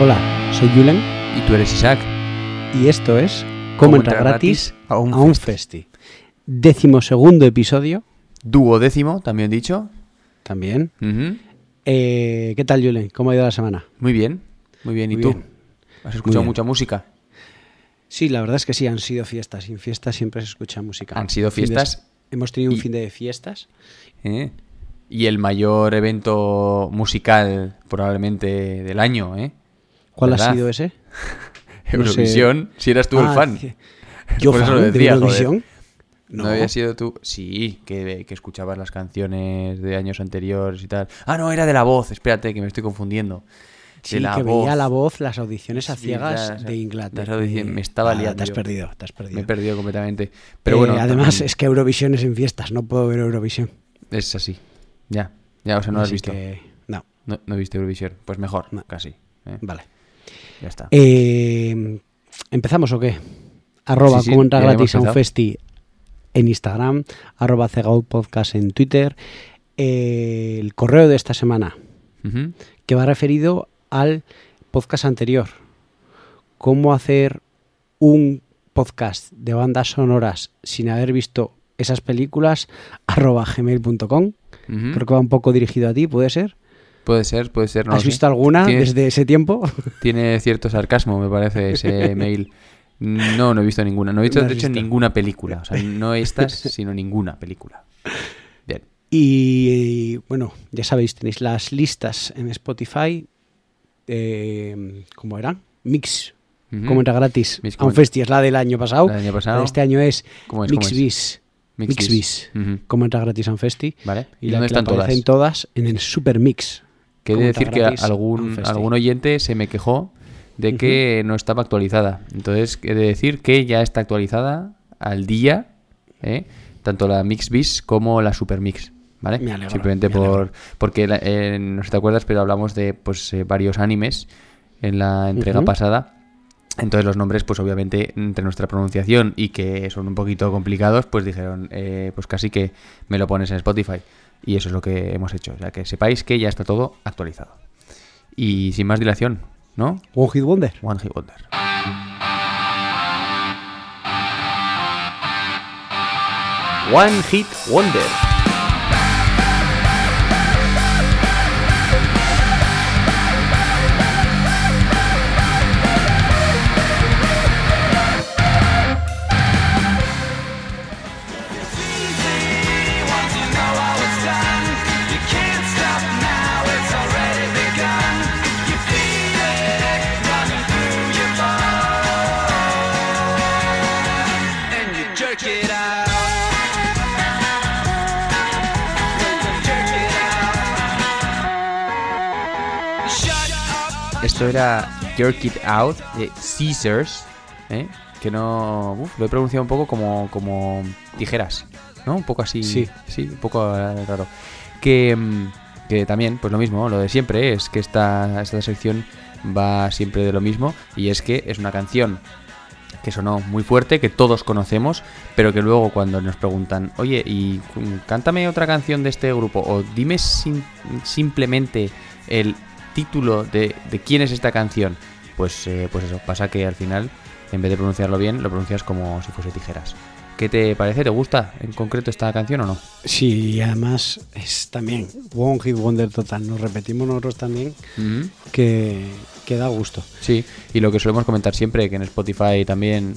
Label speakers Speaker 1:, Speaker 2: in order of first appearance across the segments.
Speaker 1: Hola, soy Julen
Speaker 2: Y tú eres Isaac.
Speaker 1: y esto es Cómo entrar gratis a un, festi. Décimo segundo episodio
Speaker 2: Duodécimo, también dicho.
Speaker 1: también. Eh, ¿Qué tal, Julen? ¿Cómo ha ido la semana?
Speaker 2: Muy bien, muy bien. ¿Y
Speaker 1: Muy
Speaker 2: tú?
Speaker 1: bien.
Speaker 2: ¿Has escuchado mucha música?
Speaker 1: Sí, la verdad es que sí, han sido fiestas. Sin fiestas siempre se escucha música.
Speaker 2: Han sido
Speaker 1: de-
Speaker 2: fiestas.
Speaker 1: Hemos tenido un
Speaker 2: y-
Speaker 1: fin de fiestas.
Speaker 2: ¿eh? Y el mayor evento musical probablemente del año, ¿eh?
Speaker 1: ¿Cuál
Speaker 2: ¿Verdad?
Speaker 1: ha sido ese? No sé.
Speaker 2: Eurovisión, si eras tú el
Speaker 1: Ah,
Speaker 2: fan.
Speaker 1: que- ¿Yo
Speaker 2: Por eso
Speaker 1: fan
Speaker 2: lo
Speaker 1: de
Speaker 2: decía.
Speaker 1: Eurovisión?
Speaker 2: No. había sido tú. Sí, que, que escuchabas las canciones de años anteriores y tal. Ah, no, era de la voz. Espérate, que me estoy confundiendo.
Speaker 1: Sí,
Speaker 2: de la
Speaker 1: que
Speaker 2: voz.
Speaker 1: veía la voz, las audiciones a
Speaker 2: Sí,
Speaker 1: ciegas de Inglaterra. de-
Speaker 2: me estaba
Speaker 1: Ah,
Speaker 2: liando
Speaker 1: Te has perdido, te has perdido.
Speaker 2: Me he perdido completamente. Pero
Speaker 1: Eh,
Speaker 2: bueno,
Speaker 1: además,
Speaker 2: también
Speaker 1: es que Eurovisión es en fiestas, no puedo ver Eurovisión.
Speaker 2: es así. Ya, ya, o sea, no lo has visto.
Speaker 1: que, no,
Speaker 2: No, no viste Eurovisión. Pues mejor,
Speaker 1: No.
Speaker 2: casi. ¿eh?
Speaker 1: vale.
Speaker 2: Ya está.
Speaker 1: Eh, ¿Empezamos o qué? Arroba
Speaker 2: Sí,
Speaker 1: gratis a un festi en Instagram, arroba podcast en Twitter. Eh, el correo de esta semana, que va referido al podcast anterior. Cómo hacer un podcast de bandas sonoras sin haber visto esas películas, arroba gmail.com.
Speaker 2: Ujú.
Speaker 1: Creo que va un poco dirigido a ti, ¿puede ser?
Speaker 2: Puede ser, puede ser. No
Speaker 1: ¿Has
Speaker 2: sé.
Speaker 1: visto alguna
Speaker 2: Tiene-
Speaker 1: desde ese tiempo?
Speaker 2: Tiene cierto sarcasmo, me parece, ese mail. No, no he visto ninguna. No he visto,
Speaker 1: No
Speaker 2: de hecho,
Speaker 1: visto.
Speaker 2: ninguna película. O sea, no estas, sino ninguna película. Bien.
Speaker 1: Y bueno, ya sabéis, tenéis las listas en Spotify. Eh, ¿Cómo eran? Mix.
Speaker 2: Ujú.
Speaker 1: Como entra gratis.
Speaker 2: Mix
Speaker 1: a un
Speaker 2: como-
Speaker 1: festi es la del año pasado.
Speaker 2: Año pasado.
Speaker 1: este año es
Speaker 2: ¿Cómo es?
Speaker 1: Mix
Speaker 2: ¿Cómo es? Mix Bis.
Speaker 1: Gratis a un festi.
Speaker 2: Vale.
Speaker 1: Y,
Speaker 2: ¿Y
Speaker 1: la
Speaker 2: dónde están todas?
Speaker 1: aparecen todas en el Super Mix.
Speaker 2: Que he de decir que algún, algún oyente se me quejó de que no estaba actualizada. Entonces, he de decir que ya está actualizada al día, ¿eh? tanto la Mix Bis como la Super Mix. ¿Vale?
Speaker 1: Me alegro,
Speaker 2: Simplemente
Speaker 1: me
Speaker 2: por. Porque eh, no sé si te acuerdas, pero hablamos de pues eh, varios animes en la entrega pasada. Entonces los nombres, pues obviamente, entre nuestra pronunciación y que son un poquito complicados, pues dijeron, eh, pues casi que me lo pones en Spotify. Y eso es lo que hemos hecho. O sea, que sepáis que ya está todo actualizado. Y sin más dilación, ¿no?
Speaker 1: One Hit Wonder.
Speaker 2: One Hit Wonder. One Hit Wonder. Esto era Jerk It Out de Caesars, ¿eh? que no. uf, lo he pronunciado un poco como, como tijeras, ¿no? Un poco así.
Speaker 1: Sí.
Speaker 2: Sí, un poco eh, raro. Que, mm, que también, pues lo mismo, lo de siempre, es que esta, esta sección va siempre de lo mismo, y es que es una canción que sonó muy fuerte, que todos conocemos, pero que luego cuando nos preguntan, oye, y cántame otra canción de este grupo, o dime sim- simplemente el título de, de quién es esta canción, pues, eh, pues eso, pasa que al final, en vez de pronunciarlo bien, lo pronuncias como si fuese tijeras. ¿Qué te parece? ¿Te gusta en concreto esta canción o no?
Speaker 1: Sí, y además es también One Hit Wonder total. Nos repetimos nosotros también
Speaker 2: Ujú.
Speaker 1: que, que da gusto.
Speaker 2: Sí, y lo que solemos comentar siempre, que en Spotify también,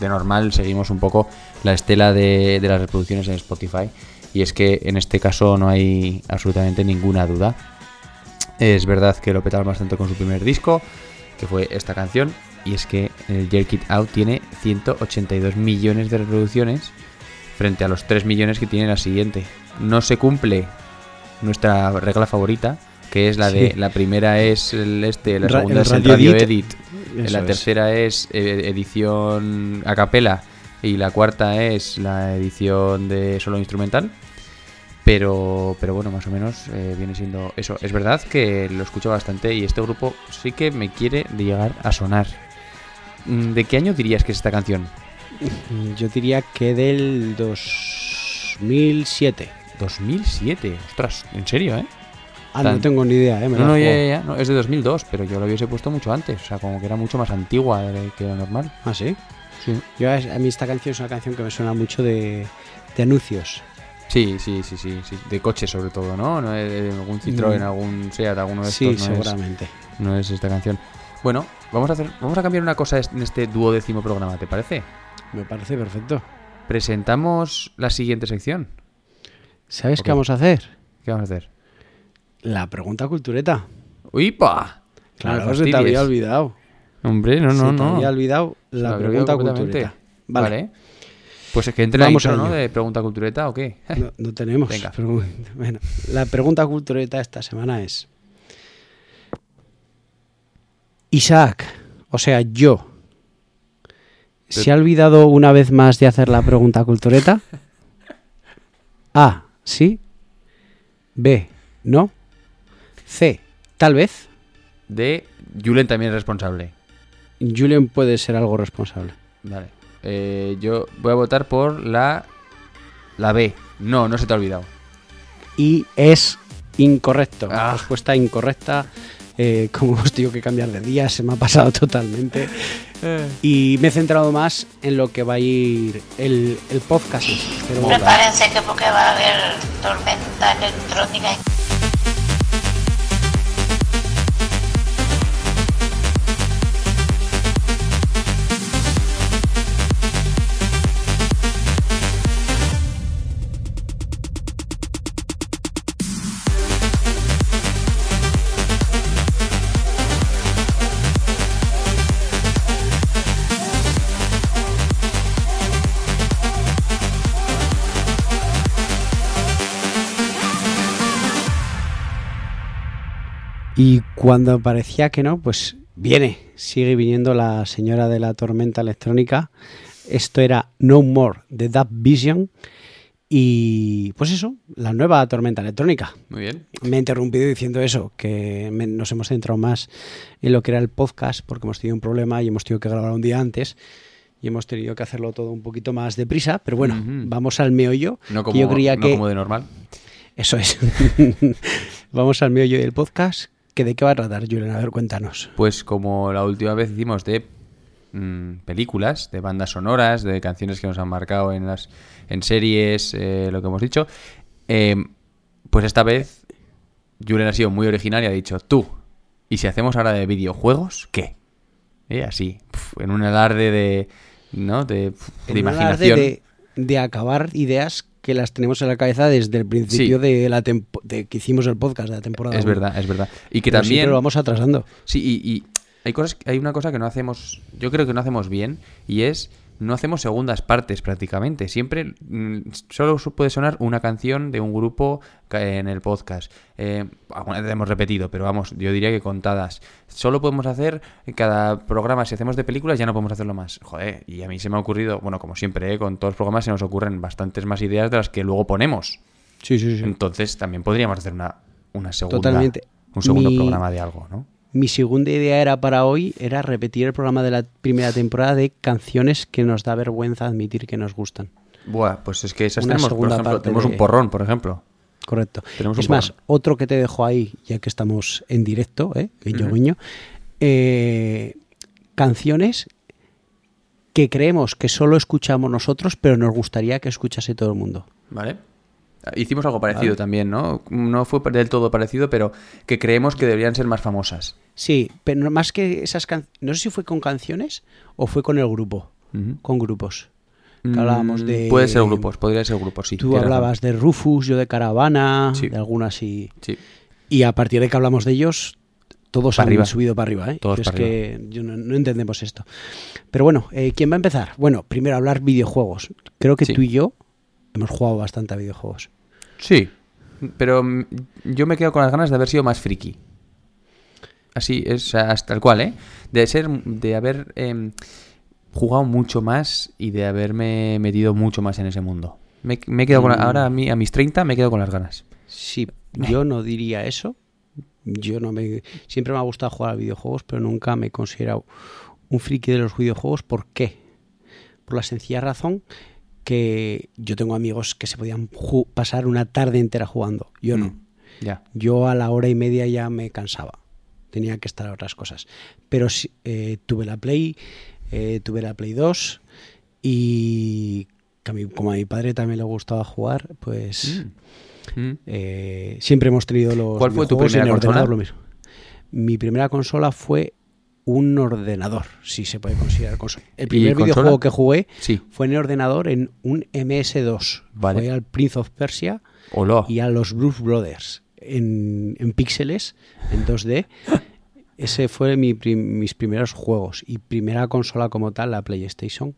Speaker 2: de normal, seguimos un poco la estela de, de las reproducciones en Spotify. Y es que en este caso no hay absolutamente ninguna duda. Es verdad que lo petaron bastante con su primer disco. que fue esta canción. Y es que el Jerk It Out tiene 182 millones de reproducciones frente a los 3 millones que tiene la siguiente. No se cumple nuestra regla favorita, que es la de la primera es el este, la
Speaker 1: Ra-
Speaker 2: segunda
Speaker 1: el
Speaker 2: es el
Speaker 1: radio edit.
Speaker 2: la
Speaker 1: es.
Speaker 2: tercera es eh, edición a capela y la cuarta es la edición de solo instrumental. Pero, pero bueno, más o menos eh, viene siendo eso. Es verdad que lo escucho bastante y este grupo sí que me quiere llegar a sonar. Mm, ¿De qué año dirías que es esta canción?
Speaker 1: Yo diría que del 2007.
Speaker 2: 2007. Ostras, en serio, ¿eh?
Speaker 1: Ah,
Speaker 2: Tan-
Speaker 1: no tengo ni idea, ¿eh? Me
Speaker 2: No, no, ya, ya, ya, no, es de 2002, pero yo lo hubiese puesto mucho antes. O sea, como que era mucho más antigua que lo normal.
Speaker 1: ¿Ah, sí?
Speaker 2: Sí.
Speaker 1: Yo, a a mí esta canción es una canción que me suena mucho de, de anuncios.
Speaker 2: Sí, sí, sí, sí, sí. De coches sobre todo, ¿no? no es de algún Citroën,
Speaker 1: Mm.
Speaker 2: algún Seat, alguno de
Speaker 1: Sí,
Speaker 2: estos. no es-
Speaker 1: seguramente.
Speaker 2: no es esta canción. Bueno, vamos a hacer, vamos a cambiar una cosa en este duodécimo programa, ¿te parece?
Speaker 1: Me parece perfecto.
Speaker 2: Presentamos la siguiente sección.
Speaker 1: ¿Sabes qué vamos a hacer?
Speaker 2: ¿Qué vamos a hacer?
Speaker 1: La pregunta cultureta.
Speaker 2: ¡Uipa!
Speaker 1: Claro,
Speaker 2: No
Speaker 1: se te había olvidado.
Speaker 2: Hombre, no, no,
Speaker 1: se te
Speaker 2: no.
Speaker 1: había olvidado la pregunta cultureta. Vale.
Speaker 2: Vale. Pues es que entre
Speaker 1: Vamos
Speaker 2: intro, ¿no? De pregunta cultureta o qué.
Speaker 1: No, no tenemos.
Speaker 2: Venga.
Speaker 1: pero bueno, la pregunta cultureta esta semana es: Isaac, o sea, yo, ¿se ha olvidado una vez más de hacer la pregunta cultureta? A, sí. B, no. C, tal vez.
Speaker 2: De Julen también es responsable.
Speaker 1: Julian puede ser algo responsable.
Speaker 2: Vale. Eh, yo voy a votar por la. La B. No, no se te ha olvidado.
Speaker 1: Y es incorrecto.
Speaker 2: Ah.
Speaker 1: Respuesta incorrecta. Eh, como hemos tenido que cambiar de día, se me ha pasado totalmente. Y me he centrado más en lo que va a ir el, el podcast.
Speaker 3: Prepárense que porque va a haber tormenta electrónica.
Speaker 1: Y cuando parecía que no, pues viene, sigue viniendo la señora de la tormenta electrónica. Esto era No More de Dub Vision. Y pues eso, la nueva tormenta electrónica.
Speaker 2: Muy bien.
Speaker 1: Me he interrumpido diciendo eso, que me- nos hemos centrado más en lo que era el podcast, porque hemos tenido un problema y hemos tenido que grabar un día antes. Y hemos tenido que hacerlo todo un poquito más deprisa. Pero bueno, vamos al meollo.
Speaker 2: No
Speaker 1: que
Speaker 2: como,
Speaker 1: yo creía
Speaker 2: no
Speaker 1: que.
Speaker 2: como de normal.
Speaker 1: Eso es. vamos al meollo del podcast. Que ¿De qué va a tratar, Julen? A ver, cuéntanos.
Speaker 2: Pues como la última vez hicimos de mm, películas, de bandas sonoras, de canciones que nos han marcado en las en series, eh, lo que hemos dicho, eh, pues esta vez Julen ha sido muy original y ha dicho, tú, ¿y si hacemos ahora de videojuegos, qué? Eh, así, pf, en un alarde de, ¿no? de, pf, de
Speaker 1: En un alarde
Speaker 2: imaginación.
Speaker 1: De, de acabar ideas que las tenemos en la cabeza desde el principio
Speaker 2: Sí.
Speaker 1: de la tempo- de que hicimos el podcast de la temporada.
Speaker 2: Es
Speaker 1: uno.
Speaker 2: verdad, es verdad. Y que
Speaker 1: Pero
Speaker 2: también...
Speaker 1: lo vamos atrasando.
Speaker 2: Sí, y, y hay cosas, hay una cosa que no hacemos, yo creo que no hacemos bien, y es no hacemos segundas partes prácticamente. Siempre mm, solo puede sonar una canción de un grupo en el podcast. Eh, alguna vez hemos repetido, pero vamos, yo diría que contadas. Solo podemos hacer en cada programa, si hacemos de películas, ya no podemos hacerlo más. Joder, y a mí se me ha ocurrido, bueno, como siempre, eh, con todos los programas se nos ocurren bastantes más ideas de las que luego ponemos.
Speaker 1: Sí, sí, sí.
Speaker 2: Entonces también podríamos hacer una, una segunda,
Speaker 1: Totalmente.
Speaker 2: un segundo
Speaker 1: Mi-
Speaker 2: programa de algo, ¿no?
Speaker 1: Mi segunda idea era para hoy era repetir el programa de la primera temporada de canciones que nos da vergüenza admitir que nos gustan.
Speaker 2: Buah, pues es que esas
Speaker 1: Una
Speaker 2: tenemos, por ejemplo, tenemos
Speaker 1: de-
Speaker 2: un porrón, por ejemplo.
Speaker 1: Correcto.
Speaker 2: Tenemos
Speaker 1: es más,
Speaker 2: porrón.
Speaker 1: otro que te dejo ahí, ya que estamos en directo, ¿eh? guiño,
Speaker 2: Ujú.
Speaker 1: guiño, eh, canciones que creemos que solo escuchamos nosotros, pero nos gustaría que escuchase todo el mundo.
Speaker 2: ¿Vale? Hicimos algo parecido
Speaker 1: Vale.
Speaker 2: también, ¿no? No fue del todo parecido, pero que creemos que deberían ser más famosas.
Speaker 1: Sí, pero más que esas canciones, no sé si fue con canciones o fue con el grupo, con grupos. Que hablábamos
Speaker 2: Mm,
Speaker 1: de...
Speaker 2: Puede ser grupos, podría ser grupos, sí.
Speaker 1: Tú
Speaker 2: razón.
Speaker 1: hablabas de Rufus, yo de Caravana,
Speaker 2: Sí.
Speaker 1: de algunas y...
Speaker 2: Sí.
Speaker 1: Y a partir de que hablamos de ellos, todos
Speaker 2: Para
Speaker 1: han
Speaker 2: arriba.
Speaker 1: subido para arriba, ¿eh?
Speaker 2: Todos
Speaker 1: es
Speaker 2: para
Speaker 1: que yo no, no entendemos esto. Pero bueno, eh, ¿quién va a empezar? Bueno, primero hablar videojuegos. Creo que
Speaker 2: Sí.
Speaker 1: tú y yo hemos jugado bastante a videojuegos.
Speaker 2: Sí, pero yo me quedo con las ganas de haber sido más friki. Así es, hasta el cual, ¿eh? De ser, de haber em, jugado mucho más y de haberme metido mucho más en ese mundo. Me, me con
Speaker 1: Mm.
Speaker 2: ahora a, mí, a mis 30 me quedo con las ganas.
Speaker 1: Sí, yo no diría eso. Yo no me siempre me ha gustado jugar a videojuegos, pero nunca me he considerado un friki de los videojuegos. ¿Por qué? Por la sencilla razón que yo tengo amigos que se podían pasar una tarde entera jugando. Yo no.
Speaker 2: Mm.
Speaker 1: Yo a la hora y media ya me cansaba. Tenía que estar a otras cosas. Pero eh, tuve la Play, eh, tuve la Play 2 y que a mí- como a mi padre también le gustaba jugar, pues
Speaker 2: Mm.
Speaker 1: eh, siempre hemos tenido los
Speaker 2: ¿Cuál fue tu primera consola?
Speaker 1: lo mismo. Mi primera consola fue un ordenador, si se puede considerar consola. El primer
Speaker 2: consola?
Speaker 1: videojuego que jugué
Speaker 2: Sí.
Speaker 1: fue en el ordenador en un MS2.
Speaker 2: Vale.
Speaker 1: Fue al Prince of Persia
Speaker 2: Hola.
Speaker 1: y a los Blues Brothers en, en píxeles, en 2D. Ese fue mi prim- mis primeros juegos y primera consola como tal, la PlayStation.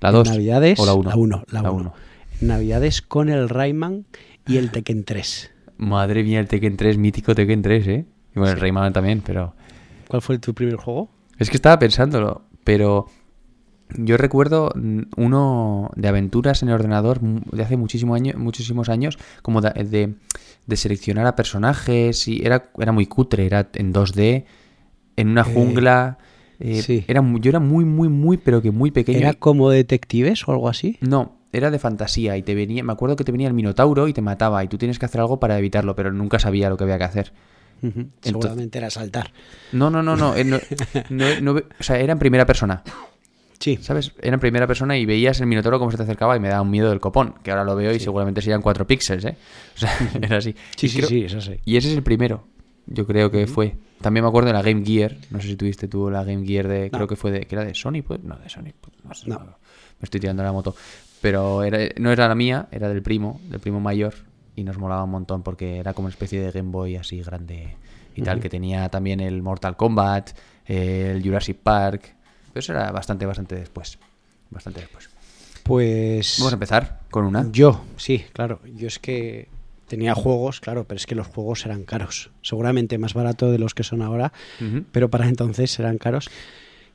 Speaker 2: ¿La
Speaker 1: En
Speaker 2: 2?
Speaker 1: Navidades,
Speaker 2: ¿O la 1?
Speaker 1: La 1, la
Speaker 2: La
Speaker 1: 1.
Speaker 2: uno.
Speaker 1: En Navidades con el Rayman y el Tekken 3.
Speaker 2: Madre mía, el Tekken 3, mítico Tekken 3, ¿eh? Y bueno, el. Rayman también, pero...
Speaker 1: ¿Cuál fue tu primer juego?
Speaker 2: Es que estaba pensándolo, pero yo recuerdo mm, uno de aventuras en el ordenador mu- de hace muchísimo año, muchísimos años, como de, de- de seleccionar a personajes y era, era muy cutre, era en 2D, en una
Speaker 1: Eh,
Speaker 2: jungla. eh,
Speaker 1: sí.
Speaker 2: era, yo era muy, muy, muy, pero que muy pequeño.
Speaker 1: ¿Era como detectives o algo así?
Speaker 2: No, era de fantasía y te venía, me acuerdo que te venía el Minotauro y te mataba y tú tienes que hacer algo para evitarlo, pero nunca sabía lo que había que hacer.
Speaker 1: Seguramente era saltar.
Speaker 2: No, no, no, no, eh, no, no- no ve- o sea, era en primera persona.
Speaker 1: Sí.
Speaker 2: ¿Sabes? Era en primera persona y veías el Minotauro cómo se te acercaba y me daba un miedo del copón, que ahora lo veo y
Speaker 1: Sí.
Speaker 2: seguramente serían 4 píxeles, ¿eh? O sea, era así.
Speaker 1: Sí,
Speaker 2: Y
Speaker 1: sí,
Speaker 2: creo-
Speaker 1: sí, eso sí.
Speaker 2: Y ese es el primero, yo creo que fue. También me acuerdo de la Game Gear, no sé si tuviste tú la Game Gear de, creo que fue de, que era de Sony, pues, no, de Sony, pues, no sé, me estoy tirando la moto. Pero era, no era la mía, era del primo, del primo mayor, y nos molaba un montón porque era como una especie de Game Boy así grande y tal, que tenía también el Mortal Kombat, el Jurassic Park, pero eso era bastante, bastante después. Bastante después.
Speaker 1: Pues
Speaker 2: Vamos a empezar con una.
Speaker 1: yo, sí, claro. Yo es que tenía juegos, claro, pero es que los juegos eran caros. Seguramente más barato de los que son ahora, pero para entonces eran caros.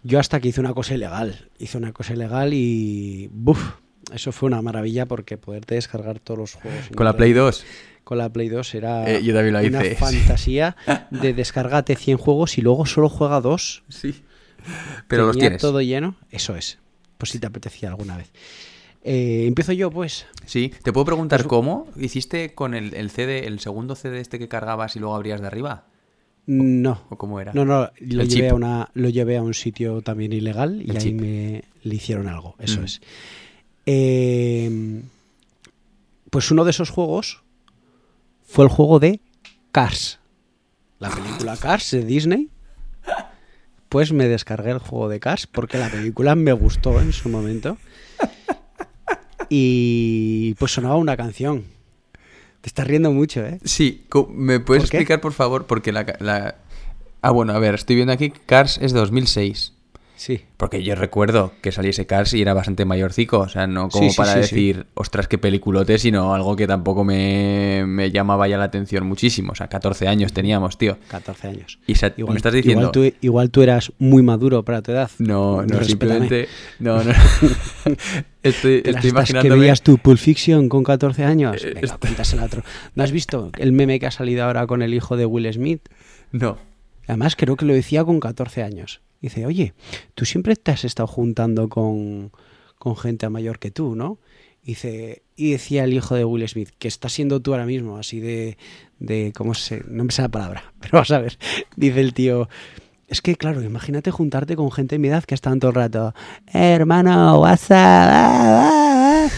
Speaker 1: Yo hasta que hice una cosa ilegal. Hice una cosa ilegal y. ¡Buf! Eso fue una maravilla porque poderte descargar todos los juegos.
Speaker 2: Con la Play 2.
Speaker 1: Con la Play 2 era
Speaker 2: Eh, yo también lo
Speaker 1: una
Speaker 2: hice,
Speaker 1: fantasía de descargate 100 juegos y luego solo juega dos.
Speaker 2: Sí. Pero los tienes.
Speaker 1: todo lleno. Eso es. Pues si te apetecía alguna vez. Eh, Empiezo yo, pues.
Speaker 2: Sí, te puedo preguntar cómo hiciste con el, el CD, el segundo CD este que cargabas y luego abrías de arriba.
Speaker 1: No.
Speaker 2: ¿O cómo era?
Speaker 1: No, no, lo llevé, a una, lo llevé a un sitio también ilegal y
Speaker 2: El
Speaker 1: ahí
Speaker 2: chip.
Speaker 1: me le hicieron algo, eso
Speaker 2: Mm.
Speaker 1: es. Eh, pues uno de esos juegos fue el juego de Cars. La película Cars de Disney. Pues me descargué el juego de Cars porque la película me gustó en su momento. Y pues sonaba una canción. Te estás riendo mucho, ¿eh?
Speaker 2: Sí, ¿me puedes explicar por favor? Porque la, la- Ah, bueno, a ver, estoy viendo aquí Cars es de 2006.
Speaker 1: Sí.
Speaker 2: Porque yo recuerdo que saliese Cars y era bastante mayorcico. O sea, no como
Speaker 1: Sí,
Speaker 2: para
Speaker 1: sí,
Speaker 2: decir, ostras, qué peliculote, sino algo que tampoco me, me llamaba ya la atención muchísimo. O sea, 14 años teníamos, tío.
Speaker 1: 14 años.
Speaker 2: Y sa- me estás diciendo...
Speaker 1: Igual tú, igual tú eras muy maduro para tu edad.
Speaker 2: No, no,
Speaker 1: Respétame.
Speaker 2: simplemente... No, no. estoy,
Speaker 1: Te las
Speaker 2: estoy
Speaker 1: que veías tu Pulp Fiction con 14 años.
Speaker 2: Eh,
Speaker 1: Venga, cuéntasela a otro. ¿No has visto el meme que ha salido ahora con el hijo de Will Smith?
Speaker 2: No.
Speaker 1: Además, creo que lo decía con 14 años. Dice, oye, tú siempre te has estado juntando con, con gente mayor que tú, ¿no? Dice, y decía el hijo de Will Smith, que está siendo tú ahora mismo, así de, de ¿cómo se...? No me sé la palabra, pero vas a ver. Dice el tío, es que, claro, imagínate juntarte con gente de mi edad que todo el rato, "Eh, hermano, WhatsApp, ah, ah, ah".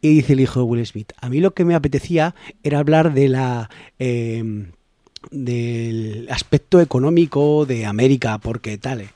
Speaker 1: Y dice el hijo de Will Smith, a mí lo que me apetecía era hablar de la... em, del aspecto económico de América, porque tal, eh,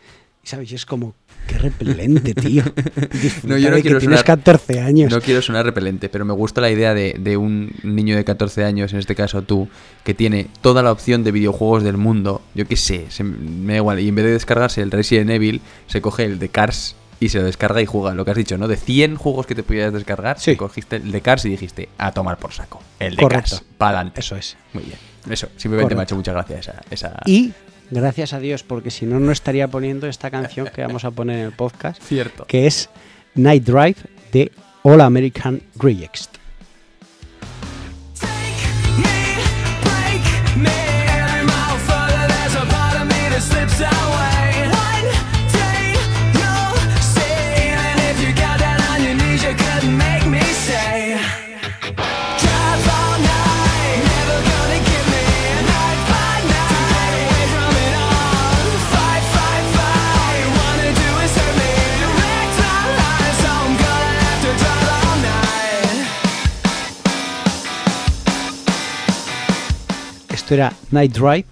Speaker 1: ¿sabes? Es como, Qué repelente, tío.
Speaker 2: No, yo no
Speaker 1: que
Speaker 2: quiero
Speaker 1: tienes
Speaker 2: sonar-
Speaker 1: 14 años.
Speaker 2: No quiero sonar repelente, pero me gusta la idea de, de un niño de 14 años, en este caso tú, que tiene toda la opción de videojuegos del mundo. Yo qué sé, se- me da igual. Y en vez de descargarse el Resident Evil, se coge el de Cars y se lo descarga y juega. Lo que has dicho, ¿no? De 100 juegos que te podías descargar,
Speaker 1: Sí.
Speaker 2: cogiste el de Cars y dijiste, a tomar por saco. El de
Speaker 1: Correcto.
Speaker 2: Cars, para adelante.
Speaker 1: Eso es.
Speaker 2: Muy bien. Eso, simplemente me ha hecho mucha gracia esa. esa...
Speaker 1: Y gracias a Dios, porque si no, no estaría poniendo esta canción que vamos a poner en el podcast,
Speaker 2: Cierto.
Speaker 1: que es Night Drive de All American Rejects. Esto era Night Drive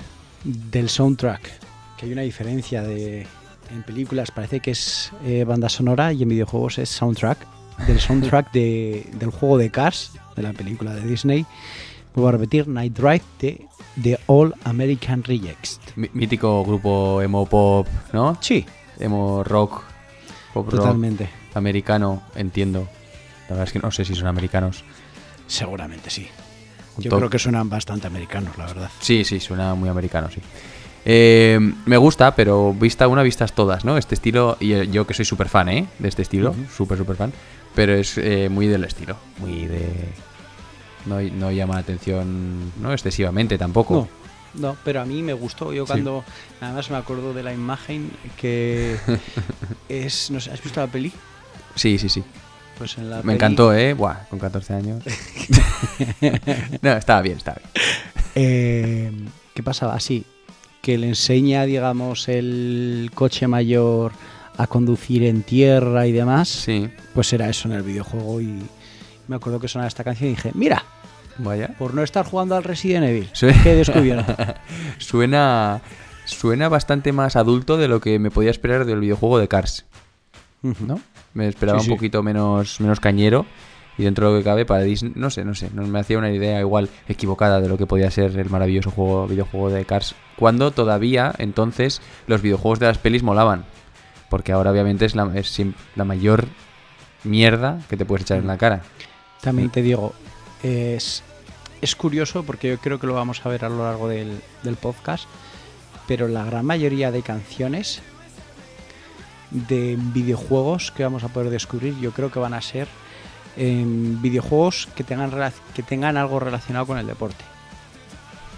Speaker 1: del soundtrack, que hay una diferencia de en películas parece que es eh, banda sonora y en videojuegos es soundtrack del soundtrack de- del juego de Cars de la película de Disney. Vuelvo a repetir, Night Drive de The All American Rejects.
Speaker 2: Mí- Mítico grupo emo pop, ¿no?
Speaker 1: Sí,
Speaker 2: Emo rock, pop rock.
Speaker 1: totalmente.
Speaker 2: americano, entiendo. La verdad es que no sé si son americanos.
Speaker 1: Seguramente sí. Yo creo que suenan bastante americanos, la verdad.
Speaker 2: Sí, sí, suena muy americano, sí. Eh, me gusta, pero vista una, vistas todas, ¿no? Este estilo, y eh, yo que soy súper fan, ¿eh? De este estilo, súper, súper fan. Pero es eh, muy del estilo, muy de... No, no llama la atención, no excesivamente tampoco.
Speaker 1: No, no, pero a mí me gustó. Yo
Speaker 2: Sí.
Speaker 1: cuando, además me acuerdo de la imagen que es, no sé, ¿has visto la peli?
Speaker 2: Sí, sí, sí.
Speaker 1: Pues en la
Speaker 2: Me
Speaker 1: peli,
Speaker 2: encantó, ¿eh? Buah, con 14 años. no, estaba bien, estaba bien.
Speaker 1: eh, ¿Qué pasaba? Así, que le enseña, digamos, el coche mayor a conducir en tierra y demás.
Speaker 2: Sí,
Speaker 1: Pues era eso en el videojuego y me acuerdo que sonaba esta canción y dije, mira,
Speaker 2: vaya.
Speaker 1: por no estar jugando al Resident Evil,
Speaker 2: Sí.
Speaker 1: que he descubierto.
Speaker 2: Suena, suena bastante más adulto de lo que me podía esperar del videojuego de Cars, ¿no? Me esperaba
Speaker 1: Sí,
Speaker 2: un poquito menos, menos cañero. Y dentro de lo que cabe para Disney, no sé, no sé, no me hacía una idea igual equivocada de lo que podía ser el maravilloso juego, videojuego de Cars, cuando todavía entonces los videojuegos de las pelis molaban, porque ahora obviamente es la, es sim- la mayor mierda que te puedes echar en la cara.
Speaker 1: También te digo, es, es curioso porque yo creo que lo vamos a ver a lo largo del, del podcast, pero la gran mayoría de canciones de videojuegos que vamos a poder descubrir yo creo que van a ser em, videojuegos que tengan, que tengan algo relacionado con el deporte.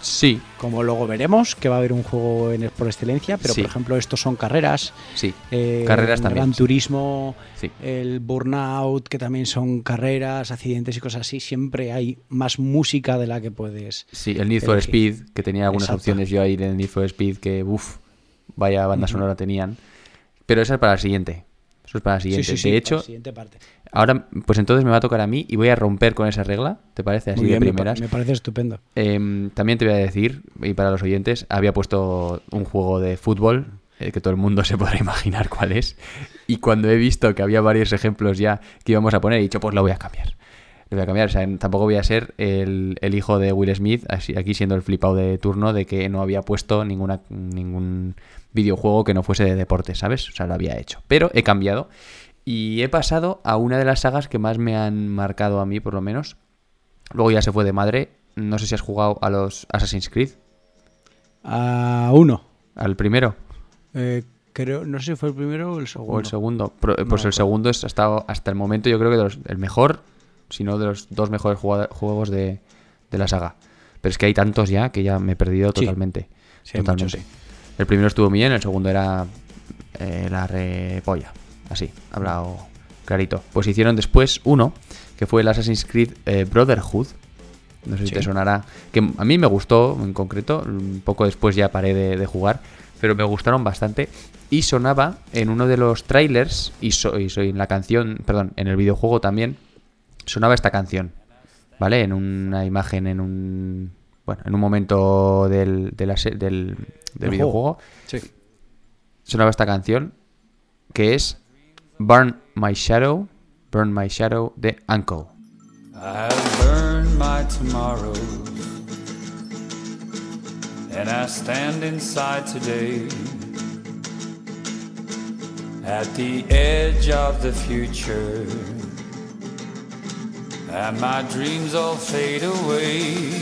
Speaker 2: Sí,
Speaker 1: Como luego veremos, que va a haber un juego en, por excelencia, pero
Speaker 2: Sí.
Speaker 1: por ejemplo estos son carreras,
Speaker 2: sí,
Speaker 1: eh,
Speaker 2: Carreras también,
Speaker 1: Gran. Turismo,
Speaker 2: sí.
Speaker 1: el Burnout, que también son carreras, accidentes y cosas así, siempre hay más música de la que puedes.
Speaker 2: Sí, el Need for. Speed, que tenía algunas
Speaker 1: Exacto.
Speaker 2: opciones yo ahí del Need for Speed que, uff, vaya banda sonora tenían. Pero esa es para la siguiente. Eso es para la siguiente. de hecho,
Speaker 1: la siguiente parte.
Speaker 2: ahora, pues entonces me va a tocar a mí y voy a romper con esa regla, ¿te parece? Así
Speaker 1: Muy bien,
Speaker 2: de primeras.
Speaker 1: Me, parece estupendo.
Speaker 2: Em, también te voy a decir, y para los oyentes, había puesto un juego de fútbol, eh, que todo el mundo se podrá imaginar cuál es. Y cuando he visto que había varios ejemplos ya que íbamos a poner, he dicho, pues lo voy a cambiar. Lo voy a cambiar, o sea, tampoco voy a ser el, el hijo de Will Smith, así, aquí siendo el flipado de turno de que no había puesto ninguna, ningún videojuego que no fuese de deporte, ¿sabes? O sea, lo había hecho. Pero he cambiado y he pasado a una de las sagas que más me han marcado a mí, por lo menos. Luego ya se fue de madre. No sé si has jugado a los Assassin's Creed,
Speaker 1: A uno.
Speaker 2: al primero
Speaker 1: Eh, creo, no sé si fue el primero o el segundo.
Speaker 2: o el segundo.
Speaker 1: No
Speaker 2: pues el segundo es hasta, hasta el momento, yo creo que los- el mejor, si no de los dos mejores juegos de, de la saga. Pero es que hay tantos ya que ya me he perdido
Speaker 1: Sí.
Speaker 2: totalmente.
Speaker 1: Sí, hay
Speaker 2: totalmente.
Speaker 1: muchos,
Speaker 2: El primero estuvo bien, el segundo era eh, la repolla. Así, hablado clarito. Pues hicieron después uno, que fue el Assassin's Creed eh, Brotherhood. No sé si te sonará. Que a mí me gustó en concreto. Un poco después ya paré de, de jugar. Pero me gustaron bastante. Y sonaba en uno de los trailers. Y soy soy en la canción. Perdón, en el videojuego también. Sonaba esta canción. ¿Vale? En una imagen, en un. Bueno, en un momento del, de la se- del, videojuego
Speaker 1: Sí.
Speaker 2: sonaba esta canción que es Burn My Shadow, Burn My Shadow de Uncle.
Speaker 4: I've burned my tomorrows, and I stand inside today at the edge of the future, and my dreams all fade away.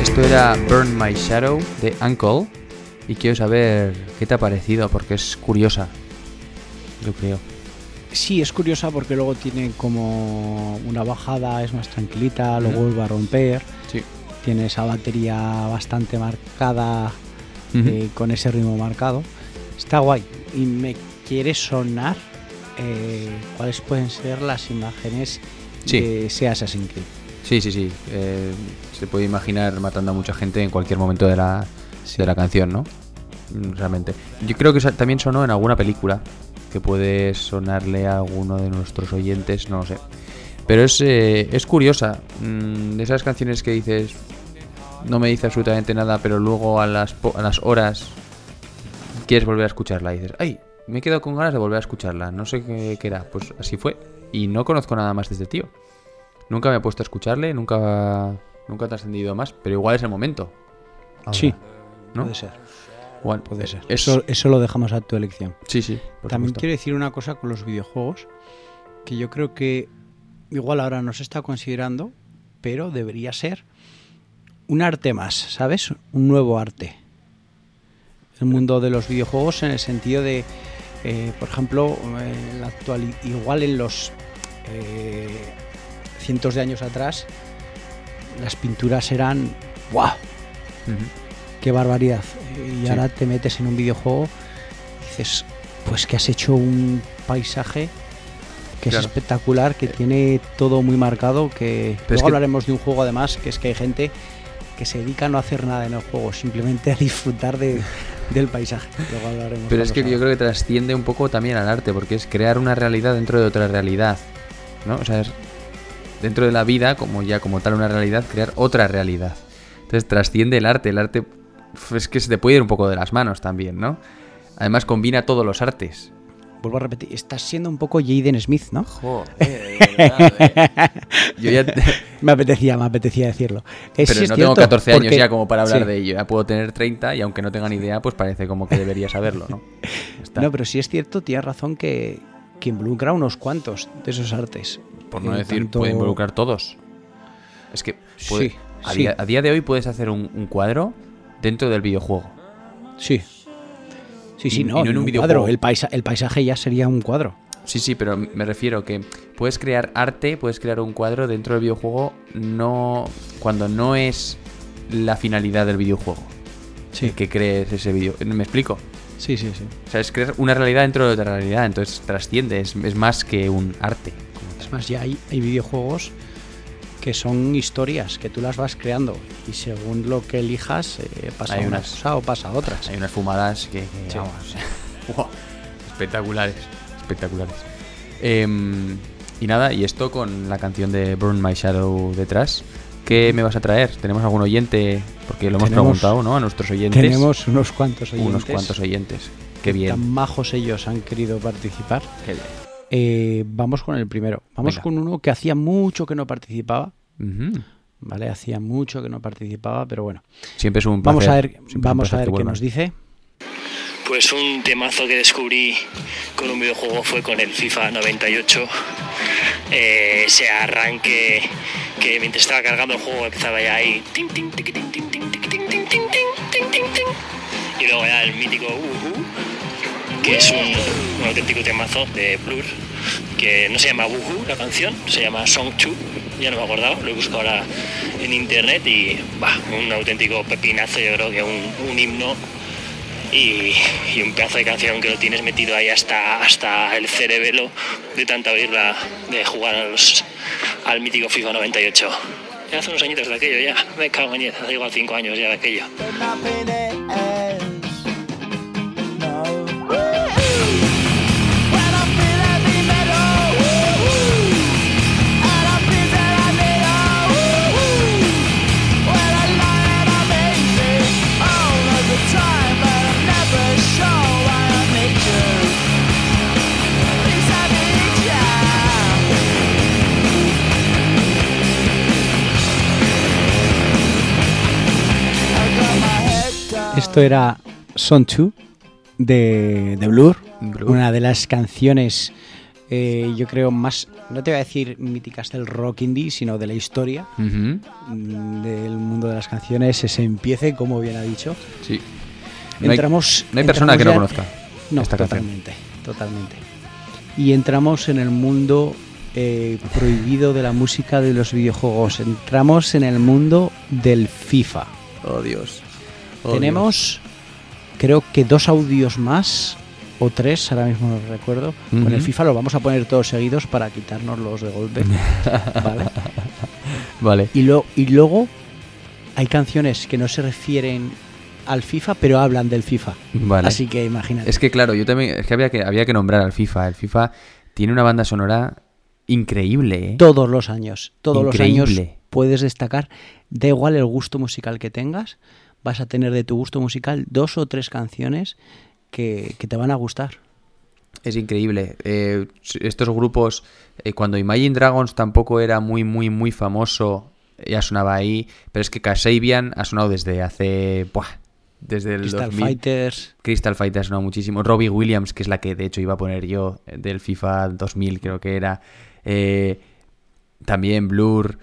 Speaker 2: Esto era Burn My Shadow de Uncle. Y quiero saber qué te ha parecido, porque es curiosa. Yo creo.
Speaker 1: Sí, es curiosa porque luego tiene como una bajada, es más tranquilita, lo
Speaker 2: Ujú.
Speaker 1: vuelve a romper.
Speaker 2: Sí.
Speaker 1: Tiene esa batería bastante marcada, eh, con ese ritmo marcado. Está guay. Y me quiere sonar eh, cuáles pueden ser las imágenes
Speaker 2: Sí.
Speaker 1: de ese Assassin's Creed.
Speaker 2: Sí, sí, sí. eh, se puede imaginar matando a mucha gente en cualquier momento de la, de la canción, ¿no? Mm, Realmente. Yo creo que también sonó en alguna película que puede sonarle a alguno de nuestros oyentes, no lo sé. Pero es, eh, es curiosa. mm, de esas canciones que dices, no me dice absolutamente nada, pero luego a las, po- a las horas quieres volver a escucharla y dices, ay, me he quedado con ganas de volver a escucharla. No sé qué, qué era. Pues así fue. Y no conozco nada más de este tío. Nunca me he puesto a escucharle, nunca, nunca ha trascendido más, pero igual es el momento. Ahora,
Speaker 1: Sí,
Speaker 2: ¿no?
Speaker 1: puede ser.
Speaker 2: Igual,
Speaker 1: Puede
Speaker 2: eh,
Speaker 1: ser.
Speaker 2: es-
Speaker 1: Eso, eso lo dejamos a tu elección.
Speaker 2: Sí, sí. por
Speaker 1: También
Speaker 2: supuesto.
Speaker 1: quiero decir una cosa con los videojuegos, que yo creo que igual ahora no se está considerando, pero debería ser un arte más, ¿sabes? Un nuevo arte. El mundo de los videojuegos en el sentido de, eh, por ejemplo, en la actuali- igual en los eh, cientos de años atrás, las pinturas eran ¡guau!
Speaker 2: Ujú.
Speaker 1: qué barbaridad. Y
Speaker 2: Sí.
Speaker 1: ahora te metes en un videojuego y dices, pues que has hecho un paisaje que
Speaker 2: Claro.
Speaker 1: es espectacular, que tiene todo muy marcado, que luego
Speaker 2: es que-
Speaker 1: hablaremos de un juego además, que es que hay gente que se dedica a no hacer nada en el juego, simplemente a disfrutar de, del paisaje. Luego hablaremos
Speaker 2: Pero es que yo creo que trasciende un poco también al arte, porque es crear una realidad dentro de otra realidad. ¿No? O sea, es dentro de la vida, como ya como tal una realidad, crear otra realidad. Entonces trasciende el arte. El arte es que se te puede ir un poco de las manos también, ¿no? Además combina todos los artes.
Speaker 1: Vuelvo a repetir, estás siendo un poco Jaden Smith, ¿no?
Speaker 2: Yo ya
Speaker 1: Me apetecía, me apetecía decirlo. Es,
Speaker 2: Pero
Speaker 1: sí
Speaker 2: no tengo
Speaker 1: cierto,
Speaker 2: 14 años ya como para hablar
Speaker 1: sí.
Speaker 2: de ello. Ya puedo tener 30 y aunque no tenga ni idea, pues parece como que debería saberlo, ¿no? Está.
Speaker 1: No, pero sí es cierto, tienes razón que, que involucra unos cuantos de esos artes.
Speaker 2: Por no
Speaker 1: Eh,
Speaker 2: decir,
Speaker 1: tanto-
Speaker 2: puede involucrar todos. Es que puede-
Speaker 1: Sí,
Speaker 2: a,
Speaker 1: sí.
Speaker 2: Día, a día de hoy puedes hacer un, un cuadro dentro del videojuego.
Speaker 1: Sí. Sí, sí,
Speaker 2: Y-
Speaker 1: no,
Speaker 2: y no en un
Speaker 1: un
Speaker 2: videojuego.
Speaker 1: cuadro. El, paisa- el paisaje ya sería un cuadro.
Speaker 2: Sí, sí, pero me refiero que puedes crear arte, puedes crear un cuadro dentro del videojuego no cuando no es la finalidad del videojuego.
Speaker 1: Sí,
Speaker 2: Que crees ese video. ¿Me explico?
Speaker 1: sí, sí. sí.
Speaker 2: O sea, es crear una realidad dentro de otra realidad, entonces trasciende, es, es más que un arte.
Speaker 1: Es más, ya hay, hay videojuegos que son historias que tú las vas creando y según lo que elijas eh, pasa
Speaker 2: Hay
Speaker 1: una
Speaker 2: unas-
Speaker 1: cosa o pasa otra.
Speaker 2: Hay unas fumadas que, que,
Speaker 1: Sí.
Speaker 2: vamos, ¡guau! espectaculares, espectaculares. Em, y nada, y esto con la canción de Burn My Shadow detrás. ¿Qué me vas a traer? ¿Tenemos algún oyente? Porque lo hemos
Speaker 1: Tenemos-
Speaker 2: preguntado, ¿no? A nuestros oyentes.
Speaker 1: Tenemos unos cuantos oyentes.
Speaker 2: unos cuantos oyentes. Qué
Speaker 1: Tan
Speaker 2: bien.
Speaker 1: majos ellos han querido participar.
Speaker 2: Qué bien.
Speaker 1: Eh, vamos con el primero. Vamos
Speaker 2: Venga.
Speaker 1: con uno que hacía mucho que no participaba.
Speaker 2: Ujú.
Speaker 1: ¿Vale? Hacía mucho que no participaba, pero bueno.
Speaker 2: Siempre es un
Speaker 1: Vamos
Speaker 2: placer.
Speaker 1: a ver,
Speaker 2: siempre
Speaker 1: vamos a ver qué nos dice.
Speaker 5: Pues un temazo que descubrí con un videojuego fue con el FIFA 98. Eh, ese arranque que mientras estaba cargando el juego empezaba ya ahí. Y luego ya el mítico Uhu, que es un, un auténtico temazo de Blur, que no se llama Woohoo la canción, se llama Song 2, ya no me he acordado, lo he buscado ahora en internet y va, un auténtico pepinazo, yo creo que un, un himno y, y un pedazo de canción que lo tienes metido ahí hasta, hasta el cerebelo de tanta oírla, de jugar a al mítico FIFA 98. Ya hace unos añitos de aquello ya, me cago en 10, hace igual 5 años ya de aquello.
Speaker 1: Esto era Son 2 de, de Blur,
Speaker 2: Blur.
Speaker 1: una de las canciones, eh, yo creo, más, no te voy a decir míticas del rock indie, sino de la historia mm, del mundo de las canciones. Ese empiece, como bien ha dicho.
Speaker 2: Sí. No hay,
Speaker 1: Entramos,
Speaker 2: no hay persona que no conozca.
Speaker 1: No,
Speaker 2: esta canción.
Speaker 1: totalmente, totalmente. Y entramos en el mundo eh, prohibido de la música de los videojuegos. Entramos en el mundo del FIFA.
Speaker 2: Oh, Dios. Oh,
Speaker 1: Tenemos, creo que dos audios más, o tres, ahora mismo no recuerdo. Con el. FIFA los vamos a poner todos seguidos para quitarnos los de golpe. ¿vale?
Speaker 2: Vale.
Speaker 1: y, lo, y luego hay canciones que no se refieren al FIFA, pero hablan del FIFA.
Speaker 2: Vale.
Speaker 1: Así que imagínate.
Speaker 2: Es que claro, yo también. Es que había que, había que nombrar al FIFA. El FIFA tiene una banda sonora increíble, ¿eh?
Speaker 1: todos los años, todos los años puedes destacar, da igual el gusto musical que tengas, vas a tener de tu gusto musical dos o tres canciones que, que te van a gustar.
Speaker 2: Es increíble. Eh, estos grupos, eh, cuando Imagine Dragons tampoco era muy, muy, muy famoso, ya sonaba ahí. Pero es que Kasabian ha sonado desde hace. buah, desde el
Speaker 1: Crystal
Speaker 2: 2000.
Speaker 1: Fighters,
Speaker 2: Crystal Fighter ha sonado muchísimo. Robbie Williams, que es la que de hecho iba a poner yo eh, del FIFA 2000, creo que era. Eh, también Blur.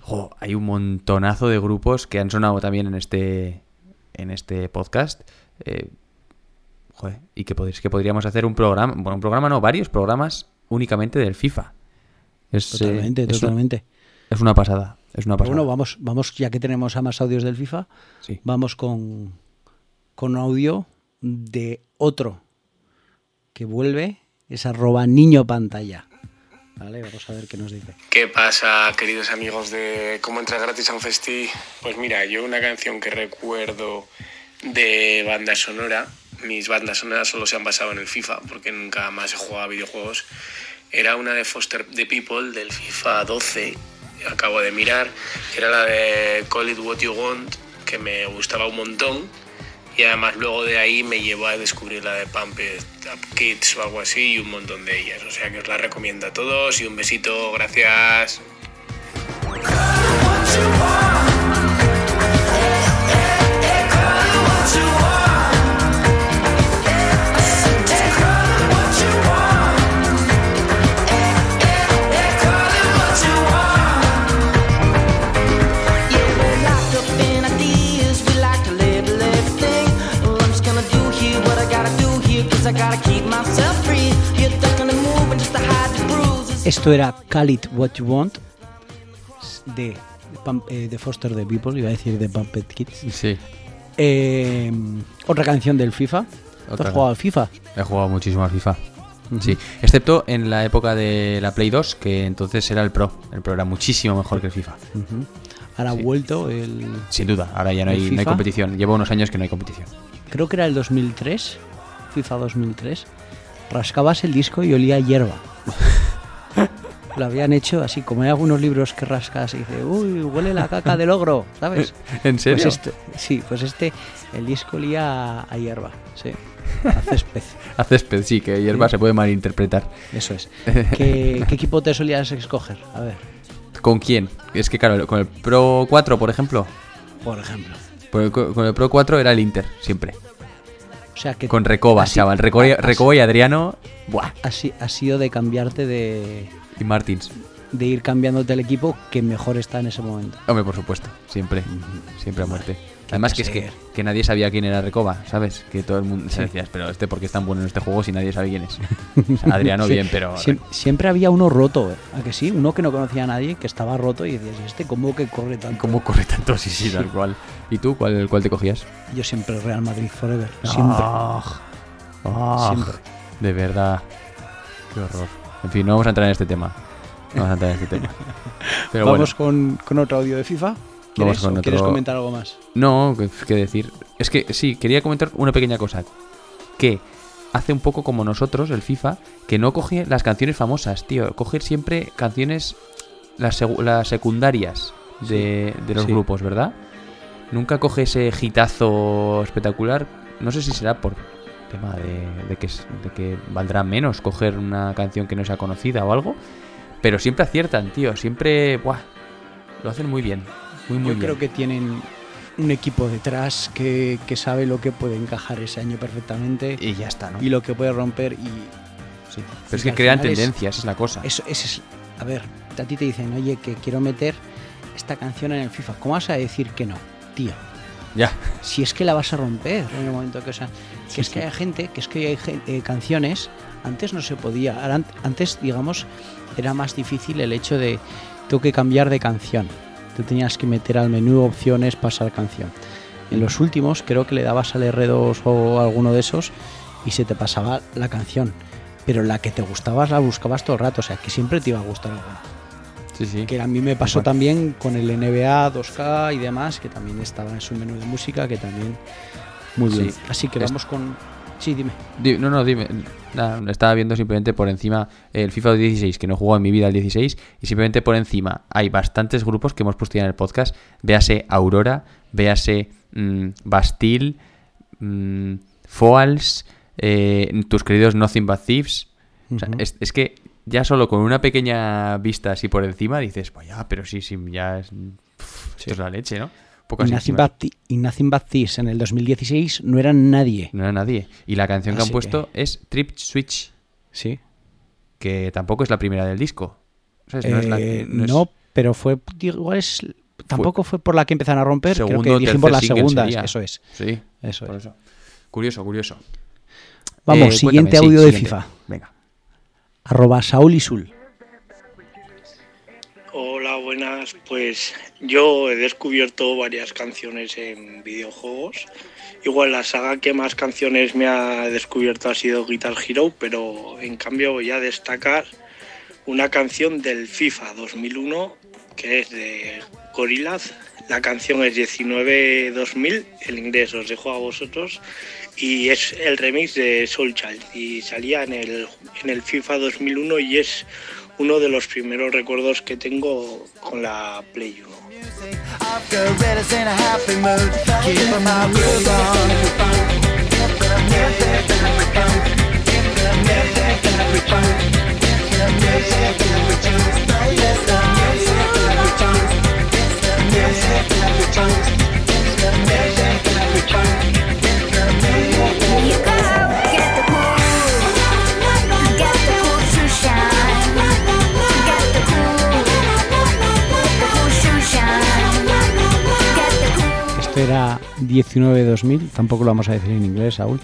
Speaker 2: Jo, hay un montonazo de grupos que han sonado también en este, en este podcast. Eh, joder, y que, pod- que podríamos hacer un programa, bueno, un programa no, varios programas únicamente del FIFA. Es, eh,
Speaker 1: totalmente,
Speaker 2: un-
Speaker 1: totalmente.
Speaker 2: es una pasada. Es una pasada.
Speaker 1: bueno, vamos, vamos, ya que tenemos a más audios del FIFA,
Speaker 2: Sí.
Speaker 1: vamos con, con audio de otro que vuelve, es arroba niño pantalla. Vale, vamos a ver qué nos dice.
Speaker 6: ¿Qué pasa, queridos amigos de Cómo entra gratis a un? Pues mira, yo una canción que recuerdo de banda sonora, mis bandas sonoras solo se han basado en el FIFA, porque nunca más he jugado videojuegos, era una de Foster the People del FIFA 12, acabo de mirar, era la de Call It What You Want, que me gustaba un montón. Y además luego de ahí me llevó a descubrir la de Pump It Up Kids o algo así y un montón de ellas. O sea que os la recomiendo a todos y un besito, gracias.
Speaker 1: Esto era Call It What You Want de, Pump- eh, de Foster the People, iba a decir de Pumped Kids.
Speaker 2: Sí.
Speaker 1: Eh, otra canción del FIFA. ¿Tú
Speaker 2: Otra.
Speaker 1: has jugado al FIFA?
Speaker 2: He jugado muchísimo al FIFA. Sí, excepto en la época de la Play 2, que entonces era el Pro. El Pro era muchísimo mejor que el FIFA.
Speaker 1: Ahora ha vuelto el...
Speaker 2: Sin duda, ahora ya no
Speaker 1: ¿El
Speaker 2: hay, no hay competición. Llevo unos años que no hay competición.
Speaker 1: Creo que era el 2003, FIFA 2003. Rascabas el disco y olía hierba. Lo habían hecho así, como hay algunos libros que rascas y dice, uy, huele la caca del ogro, ¿sabes?
Speaker 2: ¿En
Speaker 1: Pues este, sí, pues este, el disco olía a, a hierba, sí, a césped,
Speaker 2: A césped, sí, que hierba
Speaker 1: Sí.
Speaker 2: se puede malinterpretar.
Speaker 1: eso es. ¿Qué, qué equipo te solías escoger? A ver,
Speaker 2: ¿Con quién? Es que claro, con el Pro 4, por ejemplo.
Speaker 1: por ejemplo.
Speaker 2: Por el- con el Pro 4 era el Inter, siempre.
Speaker 1: O sea que
Speaker 2: Con Recoba,
Speaker 1: así-
Speaker 2: chaval. Recoba,
Speaker 1: así-
Speaker 2: Recoba y Adriano. Buah.
Speaker 1: así ha sido de cambiarte de,
Speaker 2: Y Martins.
Speaker 1: de ir cambiándote el equipo que mejor está en ese momento.
Speaker 2: Hombre, por supuesto. Siempre. Siempre a muerte. Además que es que, que nadie sabía quién era Recoba, ¿sabes? Que todo el mundo se decía, pero este porque es tan bueno en este juego si nadie sabe quién es. O sea, Adriano
Speaker 1: Sí,
Speaker 2: bien, pero...
Speaker 1: siem- siempre había uno roto, ¿eh? ¿a que sí? Uno que no conocía a nadie, que estaba roto y decías, ¿y este cómo que corre tanto?
Speaker 2: ¿Cómo corre tanto? Sí, sí, tal cual. ¿Y tú cuál, cuál te cogías?
Speaker 1: Yo siempre Real Madrid Forever, siempre,
Speaker 2: Ah, ah,
Speaker 1: siempre.
Speaker 2: De verdad. Qué horror. En fin, no vamos a entrar en este tema. No vamos a entrar en este tema. Pero
Speaker 1: Vamos
Speaker 2: bueno.
Speaker 1: con, con otro audio de FIFA. ¿Quieres,
Speaker 2: otro-
Speaker 1: comentar algo más?
Speaker 2: No, qué qué decir. Es que sí, quería comentar una pequeña cosa. Que hace un poco como nosotros, el FIFA, que no coge las canciones famosas, tío. Coge siempre canciones, las, secundarias de, de los
Speaker 1: sí.
Speaker 2: grupos, ¿verdad? Nunca coge ese hitazo espectacular. No sé si será por tema de, de que, de que valdrá menos coger una canción que no sea conocida o algo. Pero siempre aciertan, tío. Siempre, buah, lo hacen muy bien. Muy, muy
Speaker 1: Yo
Speaker 2: bien.
Speaker 1: creo que tienen un equipo detrás que, que sabe lo que puede encajar ese año perfectamente
Speaker 2: Y ya está, ¿no?
Speaker 1: y lo que puede romper y
Speaker 2: Sí. Pero es que crean
Speaker 1: es-
Speaker 2: tendencias, es la cosa.
Speaker 1: eso, ese es a ver a ti te dicen oye que quiero meter esta canción en el FIFA ¿cómo vas a decir que no tío
Speaker 2: Ya.
Speaker 1: si es que la vas a romper en el momento que o sea que
Speaker 2: Sí,
Speaker 1: es que hay gente que es que hay eh, canciones antes no se podía antes digamos era más difícil el hecho de tengo que cambiar de canción tú tenías que meter al menú opciones pasar canción en los últimos creo que le dabas al R2 o alguno de esos y se te pasaba la canción pero la que te gustaba la buscabas todo el rato o sea que siempre te iba a gustar alguna
Speaker 2: Sí, sí.
Speaker 1: que a mí me pasó
Speaker 2: Igual.
Speaker 1: también con el NBA 2K y demás, que también estaba en su menú de música, que también muy bien.
Speaker 2: Sí.
Speaker 1: Así que vamos con... Sí, dime.
Speaker 2: Di- No, no, dime. Nada, estaba viendo simplemente por encima el FIFA 16, que no jugado en mi vida el 16, y simplemente por encima hay bastantes grupos que hemos puesto ya en el podcast. Véase Aurora, véase mm, Bastille, mm, Foals, eh, tus queridos Nothing But Thieves. O sea, es, es que ya solo con una pequeña vista así por encima dices, pues ya, pero sí, sí, ya es, esto es la leche, ¿no? Pocas
Speaker 1: Y Nothing But en el 2016 no eran nadie.
Speaker 2: No era nadie. Y la canción que han puesto es Trip Switch.
Speaker 1: Sí.
Speaker 2: que tampoco es la primera del disco. ¿Sabes? No, es la-
Speaker 1: Eh,
Speaker 2: no es-
Speaker 1: pero fue... Igual es... Tampoco fue por la que empezaron a romper, creo
Speaker 2: segundo
Speaker 1: que
Speaker 2: o
Speaker 1: dijimos las segundas.
Speaker 2: sería.
Speaker 1: Eso es.
Speaker 2: Sí,
Speaker 1: Eso
Speaker 2: por
Speaker 1: es.
Speaker 2: eso. Curioso, curioso.
Speaker 1: Vamos,
Speaker 2: Eh,
Speaker 1: siguiente
Speaker 2: sí,
Speaker 1: audio de
Speaker 2: siguiente.
Speaker 1: FIFA.
Speaker 2: Venga.
Speaker 1: Arroba Saúl y Sul.
Speaker 7: Hola, buenas. Pues yo he descubierto varias canciones en videojuegos. Igual la saga que más canciones me ha descubierto ha sido Guitar Hero, pero en cambio voy a destacar una canción del FIFA 2001 que es de Gorillaz. La canción es 19-2000, el inglés os dejo a vosotros y es el remix de Soul Child y salía en el, en el FIFA 2001 y es uno de los primeros recuerdos que tengo con la Play 1.
Speaker 1: Esto era 19-2000, tampoco lo vamos a decir en inglés, Saúl,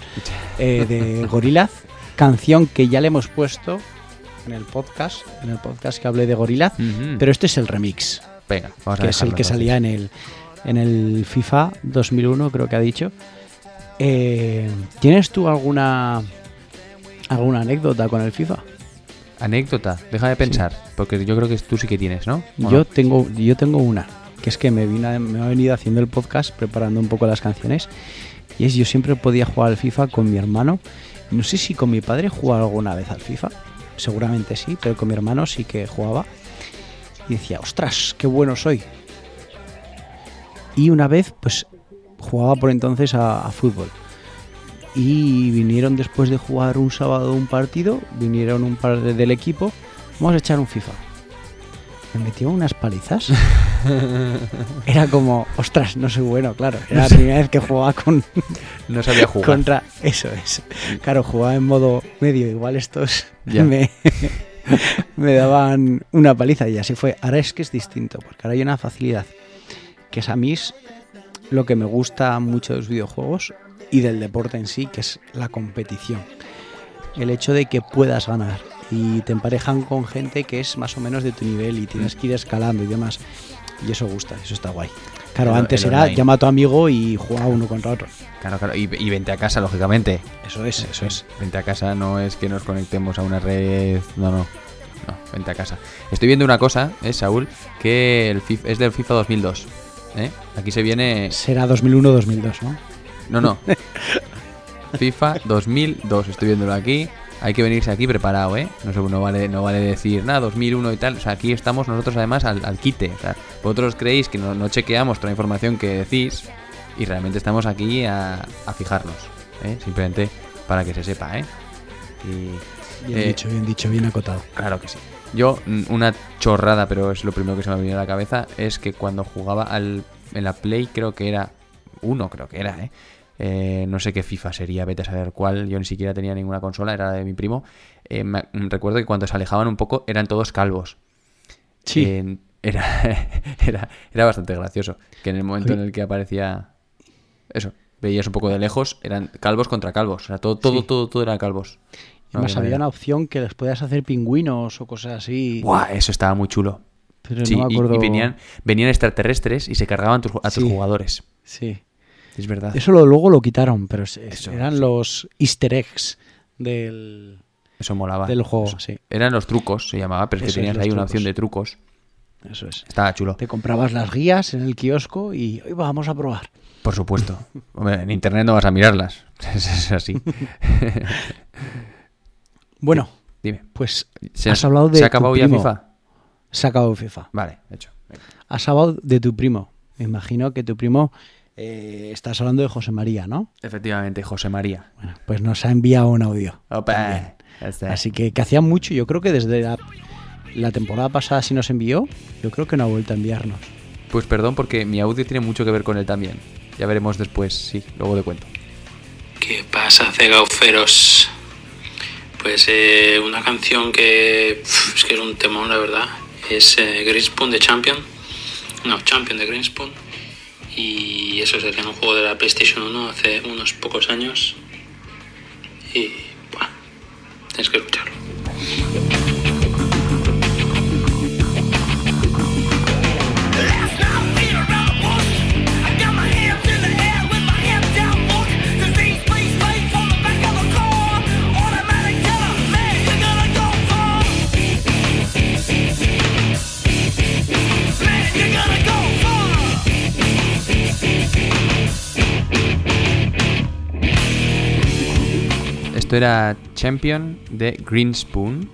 Speaker 1: eh, de Gorillaz, canción que ya le hemos puesto en el podcast, en el podcast que hablé de Gorillaz, pero este es el remix,
Speaker 2: Venga, vamos a
Speaker 1: que es el que salía en el, en el FIFA 2001, creo que ha dicho. Eh, ¿Tienes tú alguna alguna anécdota con el FIFA?
Speaker 2: Anécdota, deja de pensar, porque yo creo que tú sí que tienes, ¿no? ¿O
Speaker 1: Yo
Speaker 2: no?
Speaker 1: tengo, yo tengo una, que es que me, me ha venido haciendo el podcast, preparando un poco las canciones, y es yo siempre podía jugar al FIFA con mi hermano. No sé si con mi padre jugaba alguna vez al FIFA, seguramente sí, pero con mi hermano sí que jugaba. Y decía, ostras, qué bueno soy. Y una vez, pues, jugaba por entonces a, a fútbol. Y vinieron después de jugar un sábado un partido, vinieron un par de- del equipo, vamos a echar un FIFA. Me metió unas palizas. Era como, ostras, no soy bueno, claro. Era la primera vez que jugaba con,
Speaker 2: No sabía jugar.
Speaker 1: contra. Eso es. Claro, jugaba en modo medio. Igual estos
Speaker 2: Ya.
Speaker 1: me, me daban una paliza y así fue. Ahora es que es distinto, porque ahora hay una facilidad. Que es a mí es lo que me gusta mucho de los videojuegos y del deporte en sí, que es la competición. El hecho de que puedas ganar y te emparejan con gente que es más o menos de tu nivel y tienes que ir escalando y demás. Y eso gusta, eso está guay. Claro,
Speaker 2: El-
Speaker 1: antes
Speaker 2: el
Speaker 1: era
Speaker 2: online.
Speaker 1: llama a tu amigo y juega uno contra otro.
Speaker 2: Claro, claro. Y, y vente a casa, lógicamente.
Speaker 1: Eso es, eso es.
Speaker 2: Vente a casa no es que nos conectemos a una red. No, no. No, vente a casa. Estoy viendo una cosa, eh, Saúl, que el FIFA, es del FIFA 2002. ¿eh? Aquí se viene.
Speaker 1: Será 2001-2002, ¿no?
Speaker 2: No, no. FIFA 2002, estoy viéndolo aquí. Hay que venirse aquí preparado, ¿eh? No, sé, no, vale, no vale decir nada, 2001 y tal. O sea, aquí estamos nosotros además al, al quite. O sea, vosotros creéis que no, no chequeamos toda la información que decís y realmente estamos aquí a, a fijarnos, ¿eh? Simplemente para que se sepa, ¿eh? Y,
Speaker 1: Bien
Speaker 2: eh,
Speaker 1: dicho, bien dicho, bien acotado.
Speaker 2: Claro que sí. Yo, una chorrada, pero es lo primero que se me ha venido a la cabeza, es que cuando jugaba al, en la Play, creo que era 1 creo que era, ¿eh? Eh, no sé qué FIFA sería, vete a saber cuál. Yo ni siquiera tenía ninguna consola, era de mi primo. Eh, me- recuerdo que cuando se alejaban un poco eran todos calvos.
Speaker 1: Sí.
Speaker 2: Eh, era, era, era bastante gracioso. Que en el momento en el que aparecía eso, veías un poco de lejos, eran calvos contra calvos. O sea, todo, todo,
Speaker 1: Sí.
Speaker 2: todo, todo eran calvos.
Speaker 1: Y
Speaker 2: No
Speaker 1: más
Speaker 2: había
Speaker 1: una opción que les podías hacer pingüinos o cosas así.
Speaker 2: Buah, eso estaba muy chulo.
Speaker 1: Pero
Speaker 2: Sí,
Speaker 1: no me
Speaker 2: y-
Speaker 1: acuerdo.
Speaker 2: y, venían, venían extraterrestres y se cargaban a tus
Speaker 1: Sí.
Speaker 2: jugadores.
Speaker 1: Sí.
Speaker 2: Es verdad.
Speaker 1: Eso lo- luego lo quitaron, pero es- es-
Speaker 2: Eso,
Speaker 1: eran
Speaker 2: sí.
Speaker 1: los easter eggs del,
Speaker 2: Eso molaba.
Speaker 1: del juego,
Speaker 2: Eso-
Speaker 1: sí.
Speaker 2: Eran los trucos, se llamaba, pero es que tenías ahí una opción de trucos.
Speaker 1: Eso es.
Speaker 2: Estaba chulo.
Speaker 1: Te comprabas las guías en el kiosco y "Hoy vamos a probar.
Speaker 2: Por supuesto. Hombre, en internet no vas a mirarlas. Es, así.
Speaker 1: Bueno,
Speaker 2: Dime.
Speaker 1: pues
Speaker 2: ¿Se,
Speaker 1: has hablado de
Speaker 2: ¿Se ha acabado ya. FIFA?
Speaker 1: Se ha acabado FIFA.
Speaker 2: Vale, hecho. Venga.
Speaker 1: Has hablado de tu primo. Me imagino que tu primo eh, estás hablando de José María, ¿no?
Speaker 2: Efectivamente, José María.
Speaker 1: Bueno, pues nos ha enviado un audio.
Speaker 2: Opa.
Speaker 1: Así que, que hacía mucho, yo creo que desde la, la temporada pasada si nos envió, yo creo que no ha vuelto a enviarnos.
Speaker 2: Pues perdón porque mi audio tiene mucho que ver con él también. Ya veremos después, sí, luego te cuento.
Speaker 8: ¿Qué pasa, cegauferos? Pues eh, una canción que es que es un temón, la verdad. Es eh, Greenspoon de Champion. No, Champion de Greenspoon. Y eso sería un juego de la PlayStation 1 hace unos pocos años. Y bueno, tienes que escucharlo.
Speaker 2: Esto era Champion de Greenspoon.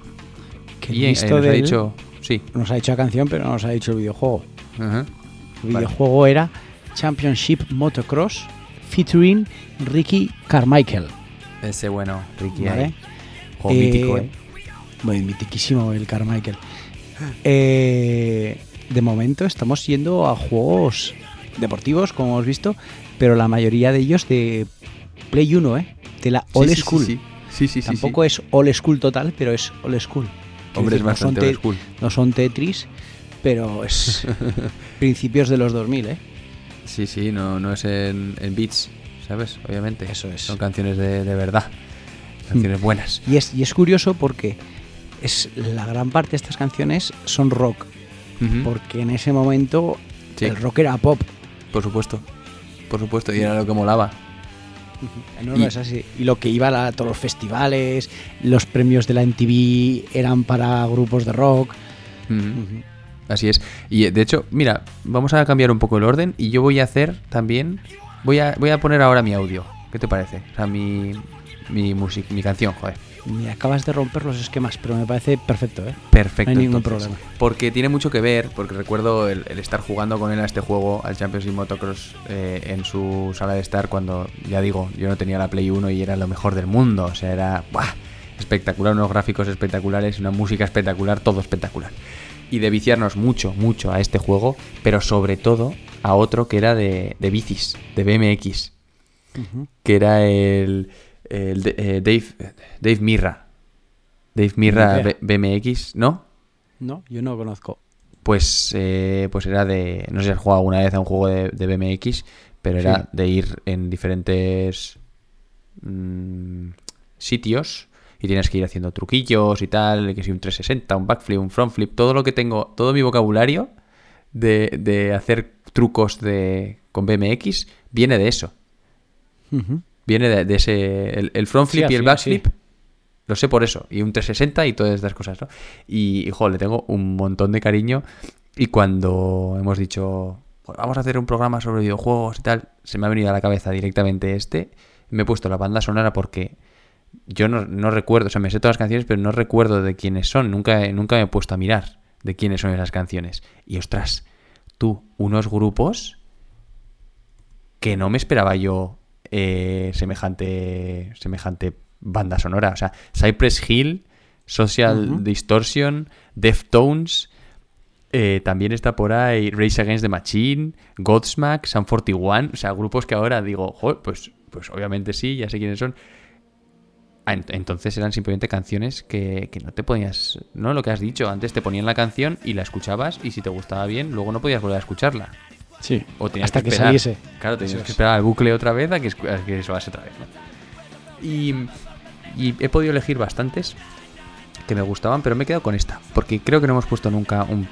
Speaker 1: Que
Speaker 2: y eh, nos ha dicho. Sí.
Speaker 1: Nos ha dicho la canción, pero no nos ha dicho el videojuego. El
Speaker 2: Vale.
Speaker 1: videojuego era Championship Motocross featuring Ricky Carmichael.
Speaker 2: Ese bueno, Ricky.
Speaker 1: ¿Vale?
Speaker 2: Juego mítico, ¿eh?
Speaker 1: Muy mitiquísimo el Carmichael. Eh, de momento estamos yendo a juegos deportivos, como hemos visto, pero la mayoría de ellos de Play 1, ¿eh? De la
Speaker 2: Sí,
Speaker 1: Old
Speaker 2: sí, sí,
Speaker 1: School.
Speaker 2: Sí, sí, sí. sí,
Speaker 1: Tampoco es Old School total, pero es Old School.
Speaker 2: Hombre, es
Speaker 1: decir, no son
Speaker 2: bastante
Speaker 1: te-
Speaker 2: old school.
Speaker 1: No son Tetris, pero es principios de los 2000, ¿eh?
Speaker 2: Sí, sí, no, no es en, en beats, ¿sabes? Obviamente.
Speaker 1: Eso es.
Speaker 2: Son canciones de, de verdad. Canciones buenas.
Speaker 1: Y es, y es curioso porque es la gran parte de estas canciones son rock, porque en ese momento
Speaker 2: Sí.
Speaker 1: el rock era pop.
Speaker 2: Por supuesto. Por supuesto. Y era lo que molaba.
Speaker 1: No, no es así. Y lo que iba a todos los festivales, los premios de la MTV eran para grupos de rock.
Speaker 2: Así es. Y eh, de hecho, mira, vamos a cambiar un poco el orden y yo voy a hacer también. Voy a, voy a poner ahora mi audio. ¿Qué te parece? O sea, mi, mi, music- mi canción, joder.
Speaker 1: Me acabas de romper los esquemas, pero me parece perfecto, ¿eh?
Speaker 2: Perfecto.
Speaker 1: No hay ningún
Speaker 2: entonces.
Speaker 1: problema.
Speaker 2: Porque tiene mucho que ver, porque recuerdo el, el estar jugando con él a este juego, al Championship Motocross, eh, en su sala de estar, cuando, ya digo, yo no tenía la Play 1 y era lo mejor del mundo. O sea, era ¡buah! espectacular, unos gráficos espectaculares, una música espectacular, todo espectacular. Y de viciarnos mucho, mucho a este juego, pero sobre todo a otro que era de, de bicis, de BMX, que era el, el de- eh, Dave, Dave Mirra. Dave Mirra BMX, ¿no?
Speaker 1: No, yo no conozco.
Speaker 2: Pues, eh, pues era de. No sé si has jugado alguna vez a un juego de, de BMX, pero era
Speaker 1: Sí.
Speaker 2: de ir en diferentes mm, sitios y tienes que ir haciendo truquillos y tal, que si un 360, un backflip, un frontflip, todo lo que tengo, todo mi vocabulario de, de hacer trucos de, con BMX viene de eso. Viene de, de ese. El, el front flip y el
Speaker 1: final,
Speaker 2: backflip. Lo sé por eso. Y un 360 y todas estas cosas, ¿no? Y, jo, le tengo un montón de cariño. Y cuando hemos dicho, "Pues vamos a hacer un programa sobre videojuegos y tal, se me ha venido a la cabeza directamente este. Me he puesto la banda sonora porque yo no, no recuerdo, o sea, me sé todas las canciones, pero no recuerdo de quiénes son. Nunca, nunca me he puesto a mirar de quiénes son esas canciones. Y ostras, tú, unos grupos que no me esperaba yo eh, semejante, semejante banda sonora. O sea, Cypress Hill, Social. Distortion, Deftones, Eh, también está por ahí Race Against the Machine, Godsmack, Sun 41, o sea, grupos que ahora digo, "Joder, pues, pues obviamente sí, ya sé quiénes son. Ah, ent- Entonces eran simplemente canciones que, que no te podías, ¿no? Lo que has dicho, antes te ponían la canción y la escuchabas y si te gustaba bien, luego no podías volver a escucharla.
Speaker 1: Sí.
Speaker 2: O tenías
Speaker 1: Hasta que
Speaker 2: esperar.
Speaker 1: saliese.
Speaker 2: Claro, tenías que
Speaker 1: es.
Speaker 2: esperar al bucle otra vez a que, a que sonase otra vez. ¿no? Y, y he podido elegir bastantes que me gustaban, pero me he quedado con esta. Porque creo que no hemos puesto nunca un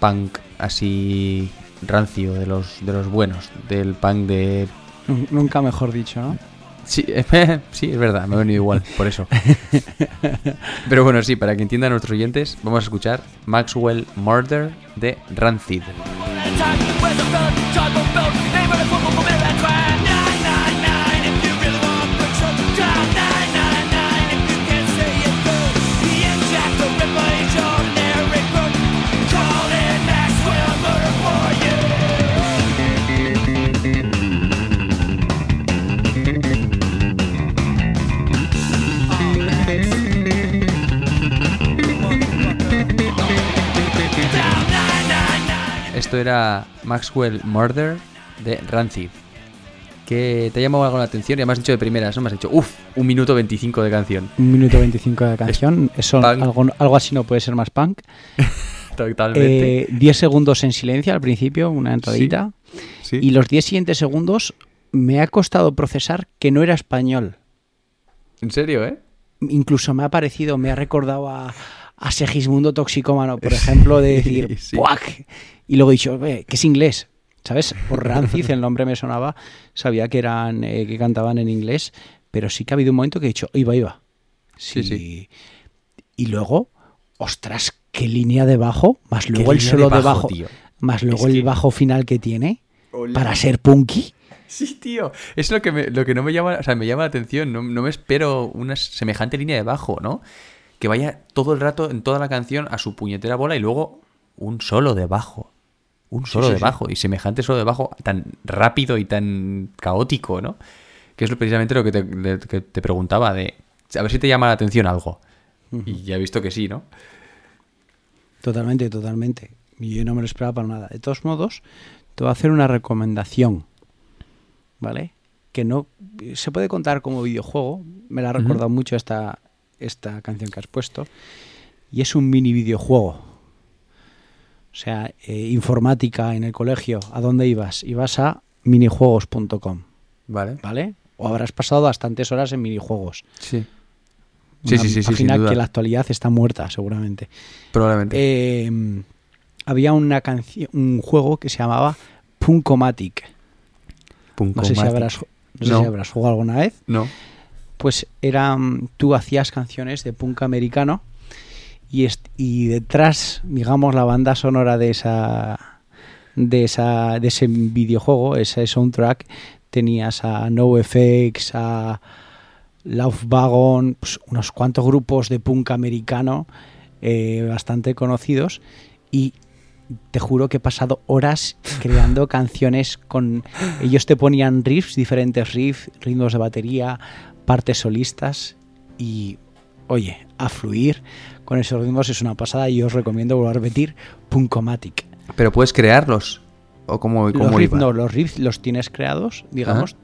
Speaker 2: punk así rancio de los, de los buenos. Del punk de...
Speaker 1: Nun- Nunca mejor dicho, ¿no?
Speaker 2: Sí, sí, es verdad, me ha venido igual, por eso. Pero bueno, sí, para que entiendan nuestros oyentes, vamos a escuchar Maxwell Murder de Rancid. Era Maxwell Murder de Rancid. Que te ha llamado algo la atención y me has dicho de primeras, ¿no? Me has dicho, uff, un minuto 25 de canción.
Speaker 1: Un minuto 25 de canción. Eso,
Speaker 2: punk.
Speaker 1: algo, algo así no puede ser más punk.
Speaker 2: Totalmente.
Speaker 1: Eh, 10 segundos en silencio al principio, una entradita.
Speaker 2: Sí.
Speaker 1: Y los 10 siguientes segundos me ha costado procesar que no era español.
Speaker 2: En serio, ¿eh?
Speaker 1: Incluso me ha parecido, me ha recordado a, a Segismundo Toxicómano, por ejemplo, de decir,
Speaker 2: Sí.
Speaker 1: Y luego he dicho, "Ve, que es inglés. ¿Sabes? Por Rancid el nombre me sonaba, sabía que eran eh, que cantaban en inglés, pero sí que ha habido un momento que he dicho, iba, iba.
Speaker 2: Sí,
Speaker 1: Sí.
Speaker 2: sí.
Speaker 1: Y luego, ostras, qué línea de bajo, más luego el solo
Speaker 2: de
Speaker 1: de
Speaker 2: bajo,
Speaker 1: más luego
Speaker 2: Es
Speaker 1: el
Speaker 2: que-
Speaker 1: bajo final que tiene
Speaker 2: Hola.
Speaker 1: para ser punky.
Speaker 2: Sí, tío. Es lo que, me- lo que no me llama, o sea, me llama la atención. No, no me espero una semejante línea de bajo, ¿no? Que vaya todo el rato en toda la canción a su puñetera bola y luego un solo de bajo. Un solo
Speaker 1: sí,
Speaker 2: de
Speaker 1: sí.
Speaker 2: bajo. Y semejante solo de bajo tan rápido y tan caótico, ¿no? Que es precisamente lo que te, que te preguntaba de a ver si te llama la atención algo. Y ya he visto que sí, ¿no?
Speaker 1: Totalmente, totalmente. Y yo no me lo esperaba para nada. De todos modos, te voy a hacer una recomendación, ¿vale? Que no se puede contar como videojuego. Me la ha recordado mucho esta, esta canción que has puesto. Y es un mini videojuego. O sea, eh, informática en el colegio. ¿A dónde ibas? Ibas a minijuegos.com,
Speaker 2: Vale.
Speaker 1: ¿vale? O habrás pasado bastantes horas en minijuegos.
Speaker 2: Sí. Sí,
Speaker 1: Una
Speaker 2: sí, sí, sí,
Speaker 1: página que en la actualidad está muerta, seguramente.
Speaker 2: Probablemente.
Speaker 1: Eh, había una canción, un juego que se llamaba Punkomatic. No sé si
Speaker 2: Punkomatic.
Speaker 1: habrás, no sé si habrás jugado alguna vez.
Speaker 2: No.
Speaker 1: Pues era, mm, tú hacías canciones de punk americano y, detrás, digamos, la banda sonora de esa de esa de ese videojuego, ese soundtrack, tenías a NoFX, a Love Wagon, pues, unos cuantos grupos de punk americano eh, bastante conocidos y te juro que he pasado horas creando canciones con ellos te ponían riffs, diferentes riffs, ritmos de batería, partes solistas y oye, a fluir con esos ritmos es una pasada y os recomiendo volver a repetir Punkomatic.
Speaker 2: Pero puedes crearlos. ¿O cómo,
Speaker 1: Los riffs, no, los riffs los tienes creados, digamos.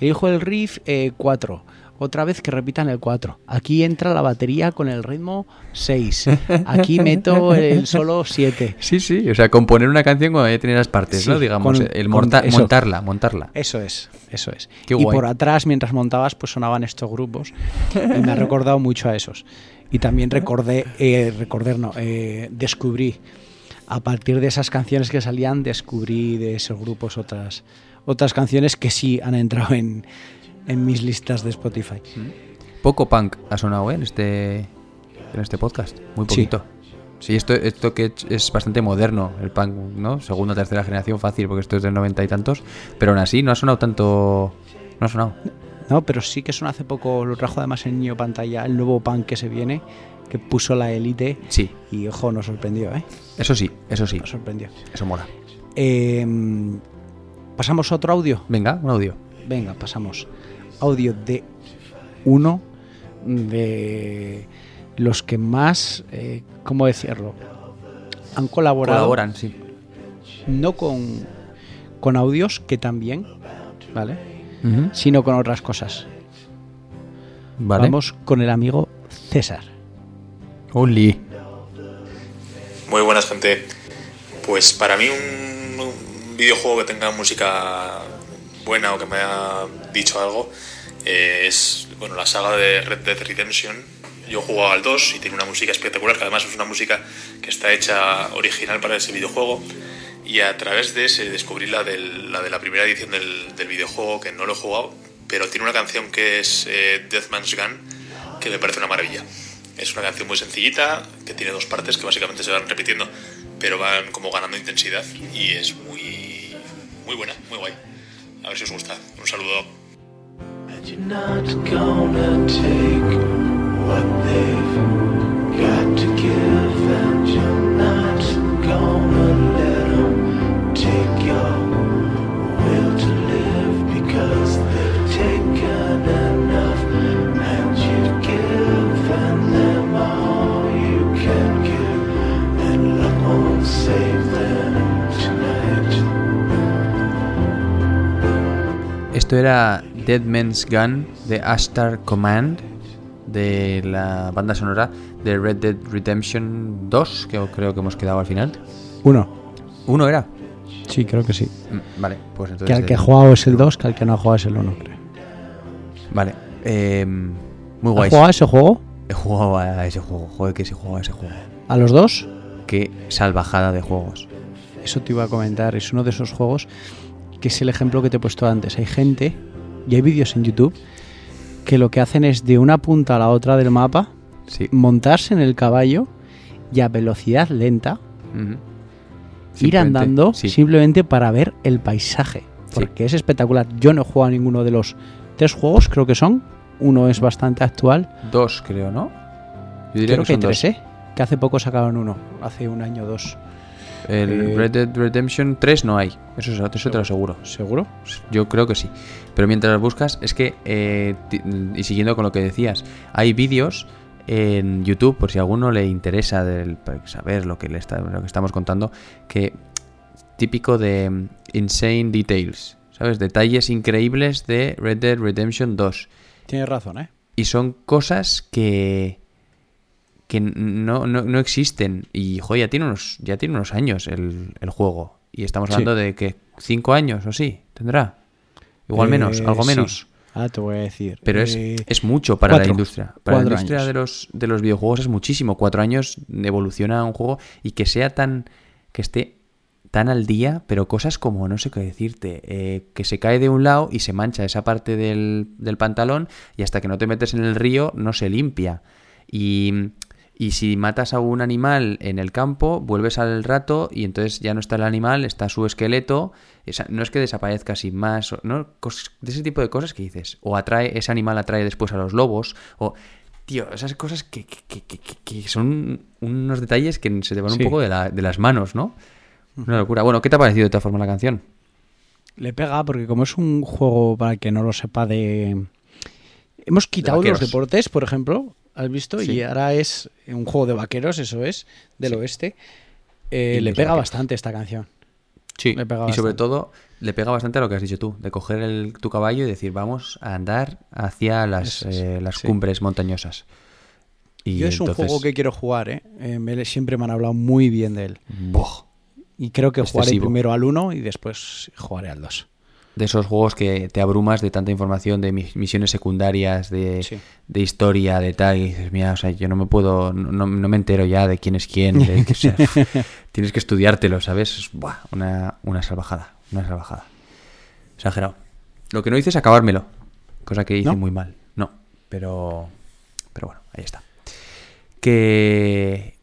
Speaker 1: Elijo el riff 4. Otra vez que repitan el 4. Aquí entra la batería con el ritmo 6. Aquí meto el solo 7.
Speaker 2: Sí, sí, o sea, componer una canción cuando ya tiene las partes,
Speaker 1: Sí,
Speaker 2: ¿no? Digamos,
Speaker 1: con-
Speaker 2: el monta-
Speaker 1: eso.
Speaker 2: montarla, montarla.
Speaker 1: Eso es, eso es.
Speaker 2: Qué
Speaker 1: y
Speaker 2: guay.
Speaker 1: por atrás, mientras montabas, pues sonaban estos grupos. Y me ha recordado mucho a esos. Y también recordé, eh, recordé, no, eh, descubrí, a partir de esas canciones que salían, descubrí de esos grupos otras, otras canciones que sí han entrado en, en mis listas de Spotify.
Speaker 2: Poco punk ha sonado ¿eh? en este en este podcast, muy poquito. Sí, esto, esto que es bastante moderno, el punk, ¿no? Segunda, tercera generación, fácil, porque esto es del noventa y tantos. Pero aún así, no ha sonado tanto. No ha sonado.
Speaker 1: No, pero sí que son hace poco, lo trajo además en Niño Pantalla, el nuevo punk que se viene, que puso la élite.
Speaker 2: Sí.
Speaker 1: Y ojo, nos sorprendió, ¿eh?
Speaker 2: Eso sí, eso sí.
Speaker 1: Nos sorprendió.
Speaker 2: Eso mola.
Speaker 1: Eh, ¿Pasamos a otro audio?
Speaker 2: Venga, un audio.
Speaker 1: Venga, pasamos. Audio de uno de los que más, eh, ¿cómo decirlo? han colaborado.
Speaker 2: Colaboran, sí.
Speaker 1: No con, con audios, que también, ¿vale? Sino con otras cosas.
Speaker 2: Vale.
Speaker 1: Vamos con el amigo César.
Speaker 2: Oli.
Speaker 9: Muy buenas, gente. Pues para mí un, un videojuego que tenga música buena o que me haya dicho algo eh, es bueno la saga de Red Dead Redemption. Yo he jugado al 2 y tiene una música espectacular, que además es una música que está hecha original para ese videojuego. Y a través de ese descubrí la, del- la de la primera edición del, del videojuego, que no lo he jugado, pero tiene una canción que es eh, Deathman's Gun, que me parece una maravilla. Es una canción muy sencillita, que tiene dos partes que básicamente se van repitiendo, pero van como ganando intensidad y es muy, muy buena, muy guay. A ver si os gusta. Un saludo.
Speaker 10: You're not gonna take what they've got to give, and you're not gonna let 'em take your will to live because they've taken enough, and you've given them all you can give, and luck won't save them tonight.
Speaker 2: Esto era Dead Man's Gun de Ashtar Command de la banda sonora de Red Dead Redemption 2, que creo que hemos quedado al final.
Speaker 1: Uno.
Speaker 2: ¿Uno era?
Speaker 1: Sí, creo que sí.
Speaker 2: Mm, Vale, pues
Speaker 1: Que
Speaker 2: entonces...
Speaker 1: al que ha jugado es el 2, que al que no ha jugado es el 1, creo.
Speaker 2: Vale. eh, muy
Speaker 1: ¿Has
Speaker 2: guay.
Speaker 1: jugado a ese juego?
Speaker 2: He jugado a ese juego. Joder, que sí he jugado a ese juego.
Speaker 1: ¿A los dos?
Speaker 2: Qué salvajada de juegos.
Speaker 1: Eso te iba a comentar. Es uno de esos juegos que es el ejemplo que te he puesto antes. Hay gente, y hay vídeos en YouTube, que lo que hacen es de una punta a la otra del mapa,
Speaker 2: Sí.
Speaker 1: montarse en el caballo y a velocidad lenta ir andando
Speaker 2: sí.
Speaker 1: simplemente para ver el paisaje. Porque es espectacular. Yo no he jugado a ninguno de los tres juegos, creo que son. Uno es bastante actual.
Speaker 2: Dos, creo, ¿no? Yo diría
Speaker 1: Creo
Speaker 2: que, dos.
Speaker 1: tres, ¿eh? Que hace poco sacaron uno. Hace un año o dos.
Speaker 2: El
Speaker 1: Eh,
Speaker 2: Red Dead Redemption 3 no hay. Eso, es- eso te lo aseguro.
Speaker 1: ¿Seguro?
Speaker 2: Yo creo que sí. Pero mientras las buscas, es que, eh, y siguiendo con lo que decías, hay vídeos en YouTube, por si a alguno le interesa del- para saber lo que, le está, lo que estamos contando, que típico de mm, Insane Details, ¿sabes? Detalles increíbles de Red Dead Redemption 2.
Speaker 1: Tienes razón, ¿eh?
Speaker 2: Y son cosas que que no, no, no existen. Y joder, ya tiene unos, ya tiene unos años el, el juego. Y estamos
Speaker 1: Sí.
Speaker 2: hablando de que cinco años o sí, tendrá. Igual menos,
Speaker 1: Eh,
Speaker 2: algo
Speaker 1: sí.
Speaker 2: menos.
Speaker 1: Ahora te voy a decir.
Speaker 2: Pero es,
Speaker 1: Eh,
Speaker 2: es mucho para la industria. Para la industria
Speaker 1: años.
Speaker 2: de los, de los videojuegos es muchísimo. Cuatro años evoluciona un juego y que sea tan. que esté tan al día, pero cosas como, no sé qué decirte, eh, que se cae de un lado y se mancha esa parte del, del pantalón y hasta que no te metes en el río no se limpia. Y, y si matas a un animal en el campo, vuelves al rato y entonces ya no está el animal, está su esqueleto. Esa- no es que desaparezca sin más, ¿no? Cos- de ese tipo de cosas que dices. O atrae, ese animal atrae después a los lobos. O. Tío, esas cosas que, que- que- son unos detalles que se te van
Speaker 1: Sí.
Speaker 2: un poco de, la- de las manos, ¿no? Una locura. Bueno, ¿qué te ha parecido de todas formas la canción?
Speaker 1: Le pega porque como es un juego, para el que no lo sepa, de... Hemos quitado los deportes, por ejemplo, ¿has visto?
Speaker 2: Sí.
Speaker 1: Y ahora es un juego de vaqueros, eso es, del
Speaker 2: Sí.
Speaker 1: oeste. Eh, le pega
Speaker 2: vaqueros.
Speaker 1: bastante esta canción.
Speaker 2: Sí, y sobre todo le pega bastante a lo que has dicho tú, de coger el- tu caballo y decir, vamos a andar hacia las,
Speaker 1: es,
Speaker 2: eh, las
Speaker 1: sí.
Speaker 2: cumbres montañosas. Y
Speaker 1: Yo es un juego que quiero jugar, ¿eh? Eh, me- siempre me han hablado muy bien de él. Y creo que jugaré
Speaker 2: Excesivo.
Speaker 1: primero al 1 y después jugaré al 2.
Speaker 2: De esos juegos que te abrumas de tanta información, de mis- misiones secundarias, de,
Speaker 1: Sí.
Speaker 2: de historia, de tal, y dices, mira, o sea, yo no me puedo, no, no- me entero ya de quién es quién, de que, o sea, tienes que estudiártelo, ¿sabes? Es, buah, una, una salvajada, una salvajada. Exagerado. Lo que no hice es acabármelo, cosa que hice
Speaker 1: ¿No?
Speaker 2: muy mal. No, pero, pero bueno, ahí está. Que,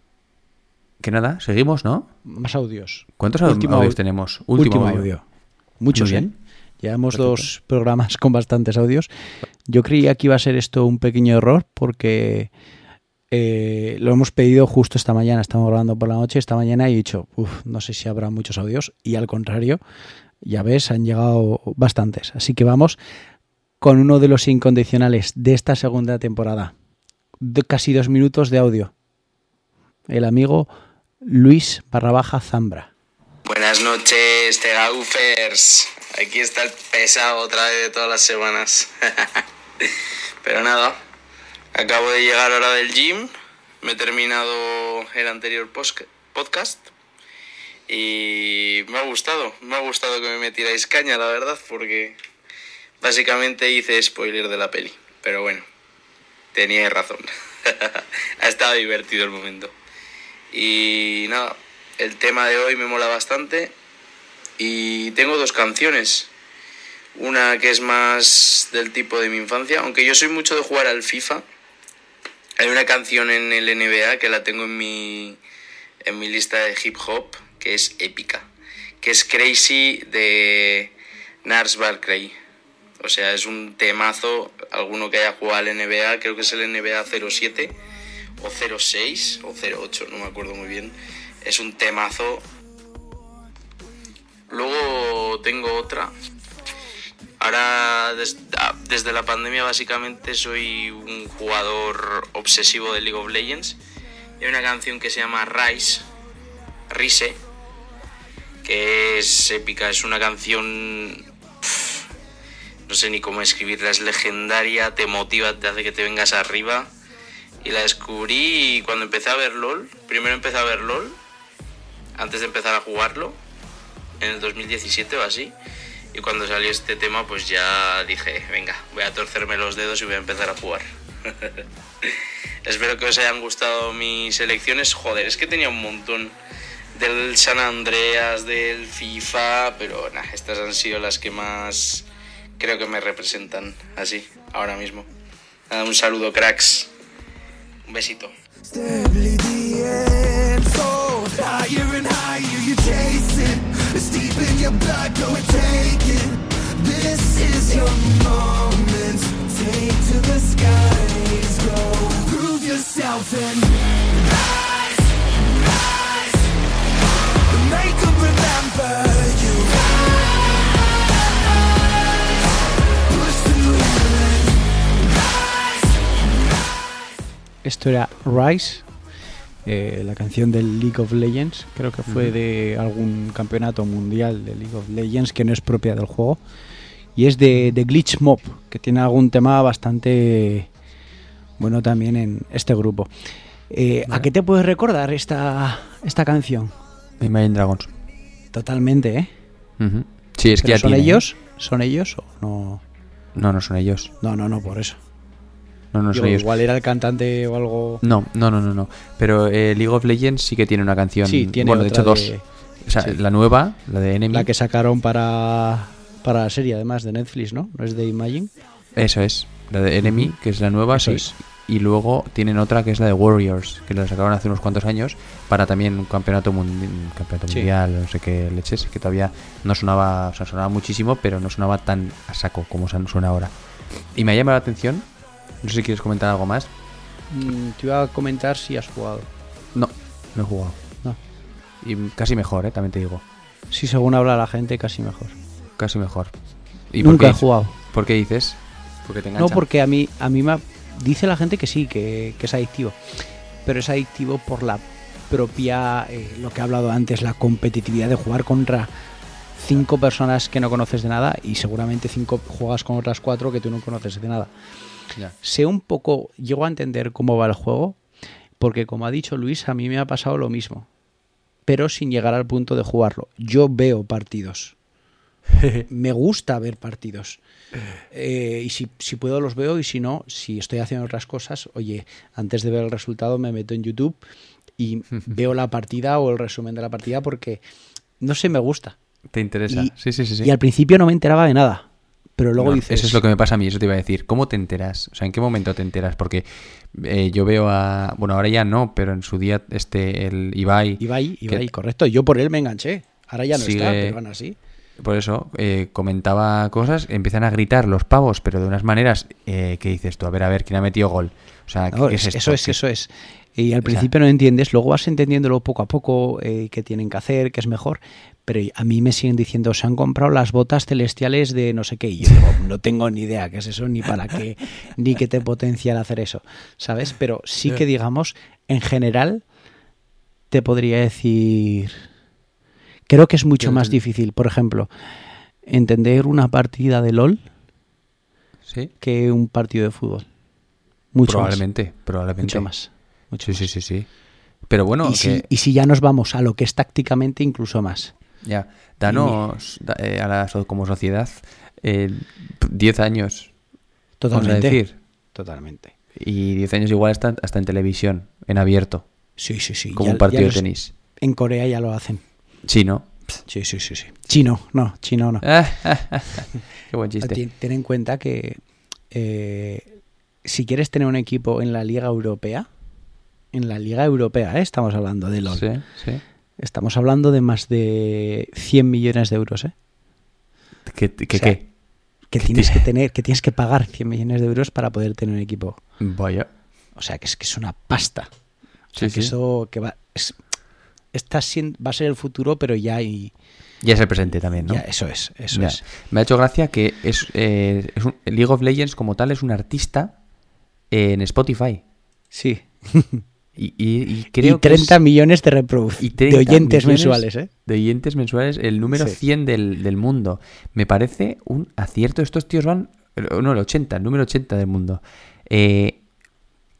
Speaker 2: que nada, seguimos, ¿no?
Speaker 1: Más audios.
Speaker 2: ¿Cuántos
Speaker 1: Último
Speaker 2: audios
Speaker 1: au-
Speaker 2: tenemos?
Speaker 1: Último, audio. Muchos, ¿eh? Llevamos
Speaker 2: Perfecto.
Speaker 1: dos programas con bastantes audios. Yo creía que iba a ser esto un pequeño error porque eh, lo hemos pedido justo esta mañana. Estamos grabando por la noche esta mañana he dicho, uff, no sé si habrá muchos audios. Y al contrario, ya ves, han llegado bastantes. Así que vamos con uno de los incondicionales de esta segunda temporada. De casi dos minutos de audio. El amigo Luis barra baja Zambra.
Speaker 11: Buenas noches, Tegaufers. Aquí está el pesado otra vez de todas las semanas. Pero nada, acabo de llegar ahora del gym. Me he terminado el anterior podcast. Y me ha gustado, me ha gustado que me metierais caña, la verdad, porque básicamente hice spoiler de la peli. Pero bueno, teníais razón. ha estado divertido el momento. Y nada, el tema de hoy me mola bastante. Y tengo dos canciones. Una que es más del tipo de mi infancia, aunque yo soy mucho de jugar al FIFA. Hay una canción en el NBA que la tengo en mi, en mi lista de hip hop, que es épica. Que es Crazy de Nars Barkley. O sea, es un temazo. Alguno que haya jugado al NBA, creo que es el NBA 07 o 06 o 08, no me acuerdo muy bien. Es un temazo. Luego tengo otra. Ahora, ah, desde la pandemia, básicamente soy un jugador obsesivo de League of Legends. Hay una canción que se llama Rise, Rise, que es épica. Es una canción. no sé ni cómo escribirla, es legendaria, te motiva, te hace que te vengas arriba. Y la descubrí cuando empecé a ver LOL. Primero empecé a ver LOL, antes de empezar a jugarlo, en el 2017 o así. Y cuando salió este tema, pues ya dije, venga, voy a torcerme los dedos y voy a empezar a jugar. Espero que os hayan gustado mis selecciones. Joder, es que tenía un montón del San Andreas, del FIFA, pero nah, estas han sido las que más creo que me representan así, ahora mismo. Nada, un saludo, cracks. Un besito.
Speaker 1: Esto era Rise, eh, la canción del League of Legends. Creo que fue de algún campeonato mundial de League of Legends que no es propia del juego. Y es de, de Glitch Mob, que tiene algún tema bastante bueno también en este grupo. Eh, ¿A qué te puedes recordar esta, esta canción?
Speaker 2: Imagine Dragons.
Speaker 1: Totalmente, ¿eh?
Speaker 2: Sí, es que
Speaker 1: ¿Pero
Speaker 2: ya
Speaker 1: ¿Son
Speaker 2: tiene, ¿eh?
Speaker 1: ellos? ¿Son ellos o no?
Speaker 2: No, no son ellos.
Speaker 1: No, no, no, por eso.
Speaker 2: No, no son ellos.
Speaker 1: igual era el cantante o algo.
Speaker 2: No, no, no, no, no. Pero eh, League of Legends sí que tiene una canción.
Speaker 1: Sí, tiene
Speaker 2: bueno, de hecho dos.
Speaker 1: de-
Speaker 2: O sea,
Speaker 1: sí.
Speaker 2: la nueva, la de Enemy.
Speaker 1: La que sacaron para, para la serie, además de Netflix, ¿no? ¿No es de Imagine?
Speaker 2: Eso es, la de Enemy, que es la nueva,
Speaker 1: Eso
Speaker 2: sí.
Speaker 1: es.
Speaker 2: Y luego tienen otra que es la de Warriors, que la sacaron hace unos cuantos años para también un campeonato, mundi- un campeonato
Speaker 1: Sí.
Speaker 2: mundial, no sé qué leches, que todavía no sonaba, o sea, sonaba muchísimo, pero no sonaba tan a saco como suena ahora. Y me ha llamado la atención, no sé si quieres comentar algo más.
Speaker 1: Mm, te iba a comentar si has jugado.
Speaker 2: No, no he jugado.
Speaker 1: No.
Speaker 2: Y casi mejor, ¿eh? también te digo.
Speaker 1: Sí, según habla la gente, casi mejor.
Speaker 2: Casi mejor. por
Speaker 1: Nunca
Speaker 2: qué
Speaker 1: he jugado.
Speaker 2: ¿Por qué dices? Porque te
Speaker 1: No, porque a mí, a mí me dice la gente que sí, que, que es adictivo. Pero es adictivo por la propia, eh, lo que he hablado antes, la competitividad de jugar contra cinco personas que no conoces de nada y seguramente cinco juegas con otras cuatro que tú no conoces de nada. Sé un poco, llego a entender cómo va el juego, porque como ha dicho Luis, a mí me ha pasado lo mismo, pero sin llegar al punto de jugarlo. Yo veo partidos. me gusta ver partidos. Eh, y si, si puedo los veo y si no, si estoy haciendo otras cosas, oye, antes de ver el resultado me meto en YouTube y veo la partida o el resumen de la partida porque, no sé, me gusta.
Speaker 2: Te interesa.
Speaker 1: Y-
Speaker 2: sí, sí, sí, sí.
Speaker 1: Y al principio no me enteraba de nada, pero luego
Speaker 2: No,
Speaker 1: dices...
Speaker 2: Eso es lo que me pasa a mí, eso te iba a decir. ¿Cómo te enteras? O sea, ¿en qué momento te enteras? Porque eh, yo veo a. Bueno, ahora ya no, pero en su día, este, el Ibai.
Speaker 1: Ibai,
Speaker 2: que
Speaker 1: Ibai, correcto. Yo por él me enganché. Ahora ya no
Speaker 2: sigue-
Speaker 1: está, pero van así.
Speaker 2: Por eso eh, comentaba cosas, empiezan a gritar los pavos, pero de unas maneras eh, que dices tú, a ver, a ver, ¿quién ha metido gol? O sea, ¿qué,
Speaker 1: No,
Speaker 2: qué
Speaker 1: es-
Speaker 2: es esto?
Speaker 1: eso es,
Speaker 2: ¿Qué-
Speaker 1: eso es. Y al principio no entiendes, luego vas entendiéndolo poco a poco, eh, qué tienen que hacer, qué es mejor. Pero a mí me siguen diciendo, se han comprado las botas celestiales de no sé qué. Y yo digo, no tengo ni idea qué es eso, ni para qué, ni qué te potencia el hacer eso. ¿Sabes? Pero sí que, digamos, en general, te podría decir... Creo que es mucho más difícil, por ejemplo, entender una partida de LOL
Speaker 2: Sí.
Speaker 1: que un partido de fútbol. Mucho
Speaker 2: probablemente,
Speaker 1: más.
Speaker 2: probablemente.
Speaker 1: Mucho más.
Speaker 2: sí, sí, sí, sí. Pero bueno,
Speaker 1: y, si,
Speaker 2: que-
Speaker 1: y si ya nos vamos a lo que es tácticamente, incluso más.
Speaker 2: ya, danos da- eh, a la como sociedad eh, 10 años.
Speaker 1: Totalmente.
Speaker 2: Vamos a decir.
Speaker 1: Totalmente.
Speaker 2: Y 10 años igual hasta, hasta en televisión, en abierto.
Speaker 1: Sí, sí, sí.
Speaker 2: Como
Speaker 1: Ya-
Speaker 2: un partido
Speaker 1: ya
Speaker 2: de
Speaker 1: los-
Speaker 2: tenis.
Speaker 1: En Corea ya lo hacen.
Speaker 2: Sí, ¿no?
Speaker 1: Sí, sí, sí, sí. Chino, no, chino no.
Speaker 2: Qué buen chiste.
Speaker 1: Ten, ten en cuenta que eh, si quieres tener un equipo en la Liga Europea, en la Liga Europea, ¿eh? estamos hablando de LOL.
Speaker 2: Sí, sí.
Speaker 1: Estamos hablando de más de 100 millones de euros, ¿eh?
Speaker 2: ¿Qué, qué,
Speaker 1: O sea,
Speaker 2: qué?
Speaker 1: Que tienes que tener, que tienes que pagar 100 millones de euros para poder tener un equipo.
Speaker 2: Vaya.
Speaker 1: O sea, que es que es una pasta. O
Speaker 2: Sí,
Speaker 1: sea, que
Speaker 2: sí.
Speaker 1: eso que va, es- está siendo- va a ser el futuro, pero ya hay.
Speaker 2: Ya es el presente también, ¿no?
Speaker 1: Ya, eso es, eso
Speaker 2: Ya.
Speaker 1: es.
Speaker 2: Me ha hecho gracia que es, eh, es un- League of Legends como tal es un artista en Spotify.
Speaker 1: Sí.
Speaker 2: Y, y- y creo
Speaker 1: y 30
Speaker 2: que es-
Speaker 1: millones de reproduc-
Speaker 2: y
Speaker 1: de
Speaker 2: 30
Speaker 1: oyentes mensuales, ¿eh?
Speaker 2: De oyentes mensuales, el número
Speaker 1: Sí.
Speaker 2: 100 del, del mundo. Me parece un acierto. Estos tíos van. No, el 80, el número 80 del mundo. Eh,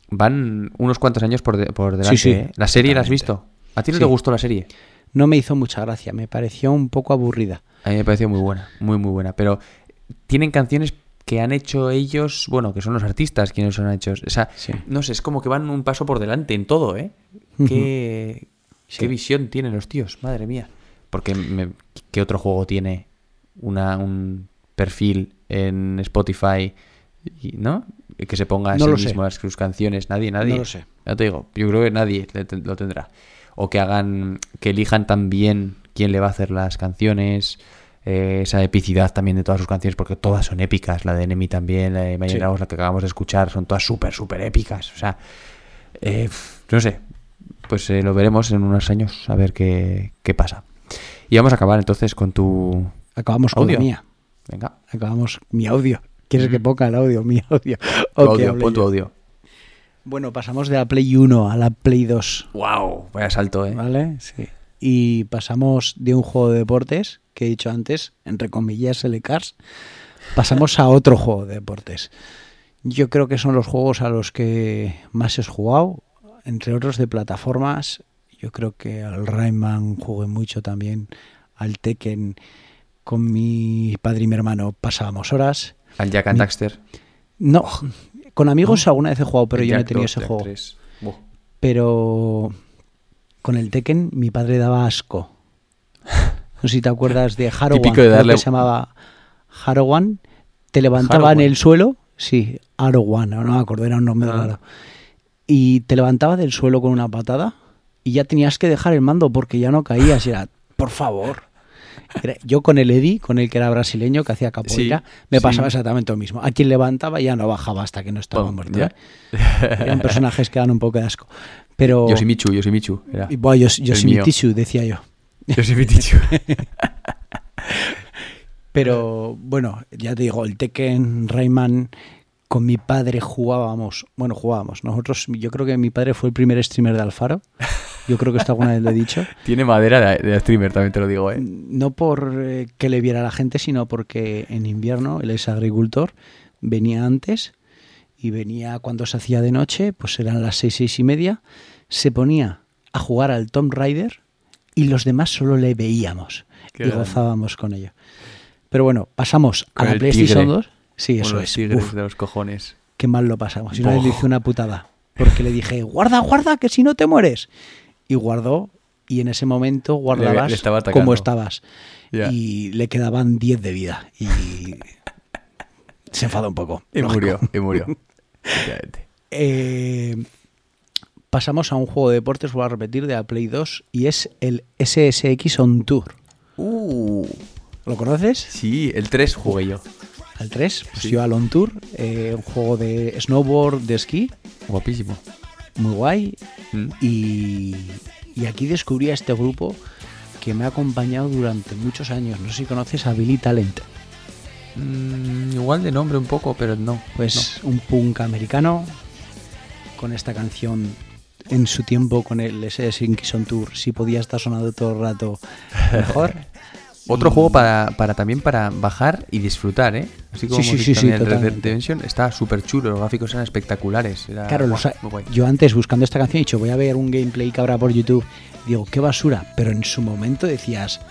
Speaker 2: van unos cuantos años por, de- por delante.
Speaker 1: sí,
Speaker 2: ¿eh? ¿La serie la has visto? ¿A ti no
Speaker 1: Sí.
Speaker 2: te gustó la serie?
Speaker 1: No me hizo mucha gracia, me pareció un poco aburrida.
Speaker 2: A mí me pareció muy buena, muy, muy buena. Pero tienen canciones que han hecho ellos, bueno, que son los artistas quienes son hechos. O sea, no sé, es como que van un paso por delante en todo, ¿eh? Qué,
Speaker 1: Sí.
Speaker 2: qué visión tienen los tíos, madre mía. Porque, me- ¿qué otro juego tiene una, un perfil en Spotify, ¿no? Que se ponga a
Speaker 1: No
Speaker 2: sí
Speaker 1: lo sé.
Speaker 2: mismo las- sus canciones. Nadie, nadie.
Speaker 1: No lo sé.
Speaker 2: Ya te digo, yo creo que nadie lo tendrá. O que hagan, que elijan también quién le va a hacer las canciones, eh, esa epicidad también de todas sus canciones, porque todas son épicas. La de Enemy también, la de Imagine
Speaker 1: Sí.
Speaker 2: Dragons, la que acabamos de escuchar, son todas súper, súper épicas. O sea, eh, no sé, pues eh, lo veremos en unos años a ver qué, qué pasa. Y vamos a acabar entonces con tu
Speaker 1: Acabamos con
Speaker 2: audio.
Speaker 1: la mía.
Speaker 2: Venga,
Speaker 1: Acabamos mi audio. ¿Quieres que ponga el audio? Mi audio.
Speaker 2: audio, pon tu audio.
Speaker 1: Bueno, pasamos de la Play 1 a la Play 2.
Speaker 2: ¡Wow! Vaya salto, ¿eh?
Speaker 1: ¿Vale? Sí. Y pasamos de un juego de deportes, que he dicho antes, entre comillas, el Cars, pasamos a otro juego de deportes. Yo creo que son los juegos a los que más he jugado, entre otros de plataformas. Yo creo que al Rayman jugué mucho también, al Tekken con mi padre y mi hermano pasábamos horas.
Speaker 2: Al Jack and
Speaker 1: Mi-
Speaker 2: Daxter.
Speaker 1: No, con amigos
Speaker 2: ¿No?
Speaker 1: alguna vez he jugado, pero
Speaker 2: El
Speaker 1: yo no he tenido
Speaker 2: 2,
Speaker 1: ese
Speaker 2: Jack
Speaker 1: juego.
Speaker 2: 3. Buh.
Speaker 1: Pero con el Tekken mi padre daba asco. No sé si te acuerdas de Harowan,
Speaker 2: Típico de darle-
Speaker 1: que se llamaba Harowan. Te levantaba
Speaker 2: Harowan.
Speaker 1: en el suelo, sí, Harowan, no me acuerdo, era un nombre
Speaker 2: Ah.
Speaker 1: raro. Y te levantaba del suelo con una patada y ya tenías que dejar el mando porque ya no caías. Y era, por favor. Yo con el Eddie, con el que era brasileño, que hacía capoeira,
Speaker 2: Sí,
Speaker 1: me
Speaker 2: sí.
Speaker 1: pasaba exactamente lo mismo. A quien levantaba ya no bajaba hasta que no estaba muerto. ¿eh? Eran personajes que dan un poco de asco. Pero...
Speaker 2: Yosimichu, Yosimichu. Era.
Speaker 1: Y, buah, Yos- decía yo. Pero bueno, ya te digo, el Tekken, Rayman, con mi padre jugábamos, bueno, jugábamos. Nosotros, yo creo que mi padre fue el primer streamer de Alfaro. Yo creo que esto alguna vez lo he dicho.
Speaker 2: Tiene madera de, de streamer, también te lo digo, ¿eh?
Speaker 1: No por eh, que le viera a la gente, sino porque en invierno él es agricultor, venía antes y venía cuando se hacía de noche, pues eran las seis, seis y media, se ponía a jugar al Tomb Raider y los demás solo le veíamos
Speaker 2: Qué
Speaker 1: y
Speaker 2: grande.
Speaker 1: gozábamos con ello. Pero bueno, pasamos a la PlayStation
Speaker 2: tigre.
Speaker 1: 2. Sí, eso es.
Speaker 2: tigres
Speaker 1: Uf,
Speaker 2: de los cojones.
Speaker 1: qué mal lo pasamos. Y una vez le hice una putada. Porque le dije, guarda, guarda, que si no te mueres. Y guardó, y en ese momento guardabas
Speaker 2: le
Speaker 1: como estabas. Y le quedaban 10 de vida. Y se enfadó un poco.
Speaker 2: Y
Speaker 1: lógico.
Speaker 2: murió, y murió.
Speaker 1: Eh, pasamos a un juego de deportes, voy a repetir, de la Play 2, y es el SSX On Tour.
Speaker 2: Uh,
Speaker 1: ¿Lo conoces?
Speaker 2: sí, el 3 jugué yo.
Speaker 1: Al 3, pues
Speaker 2: Sí.
Speaker 1: yo al On Tour, eh, un juego de snowboard, de esquí,
Speaker 2: Guapísimo.
Speaker 1: Muy guay.
Speaker 2: Mm.
Speaker 1: Y, y aquí descubrí a este grupo que me ha acompañado durante muchos años. No sé si conoces a Billy Talent.
Speaker 2: Mm, igual de nombre un poco, pero no.
Speaker 1: Pues un punk americano con esta canción en su tiempo con el SS Inquisition Tour si podía estar sonando todo el rato mejor.
Speaker 2: Otro juego para, para también para bajar y disfrutar, ¿eh? Así como
Speaker 1: Sí,
Speaker 2: hemos
Speaker 1: sí,
Speaker 2: visto
Speaker 1: sí,
Speaker 2: el Red Dead. Redemption, está súper chulo, los gráficos eran espectaculares. era-
Speaker 1: Claro, los
Speaker 2: guay.
Speaker 1: yo antes buscando esta canción he dicho, voy a ver un gameplay que habrá por YouTube. Digo, qué basura. Pero en su momento decías,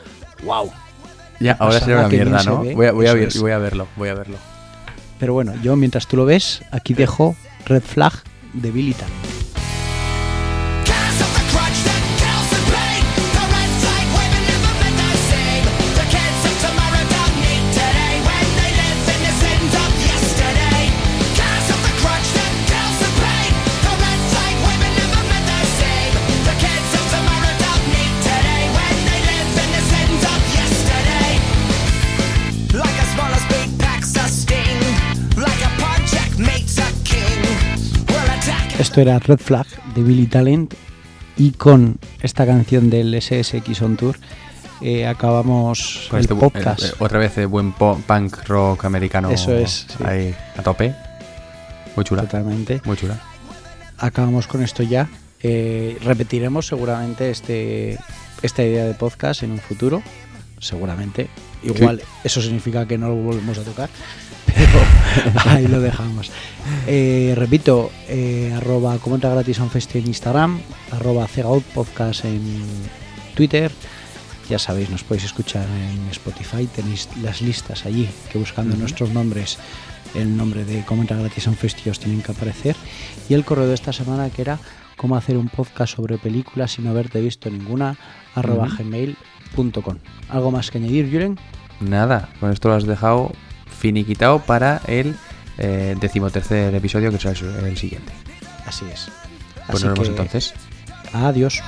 Speaker 1: wow.
Speaker 2: Ya, ahora será una mierda, ¿no? Voy a, voy, a ver-
Speaker 1: es.
Speaker 2: voy a verlo, voy a verlo.
Speaker 1: Pero bueno, yo mientras tú lo ves, aquí dejo Red Flag de Billy. Esto era Red Flag de Billy Talent y con esta canción del SSX On Tour eh, acabamos
Speaker 2: Con
Speaker 1: el
Speaker 2: este
Speaker 1: podcast.
Speaker 2: eh, otra vez eh, buen punk rock americano.
Speaker 1: Eso es, sí.
Speaker 2: Ahí, a tope. Muy chula.
Speaker 1: Totalmente.
Speaker 2: Muy chula.
Speaker 1: Acabamos con esto ya. Eh, repetiremos seguramente este esta idea de podcast en un futuro. Seguramente. Igual eso significa que no lo volvemos a tocar. Pero ahí lo dejamos. Eh, repito, eh, arroba comenta gratis on festi en Instagram, arroba cegaut podcast en Twitter. Ya sabéis, nos podéis escuchar en Spotify, tenéis las listas allí que buscando nuestros nombres, el nombre de Comenta Gratis on Festi os tienen que aparecer. Y el correo de esta semana que era cómo hacer un podcast sobre películas sin haberte visto ninguna, arroba
Speaker 2: Ujú.
Speaker 1: gmail.com. ¿Algo más que añadir, Julen?
Speaker 2: Nada, con esto lo has dejado finiquitado para el eh, decimotercer episodio, que será el- el siguiente.
Speaker 1: Así es.
Speaker 2: Pues
Speaker 1: Así
Speaker 2: nos vemos
Speaker 1: que-
Speaker 2: entonces.
Speaker 1: Adiós.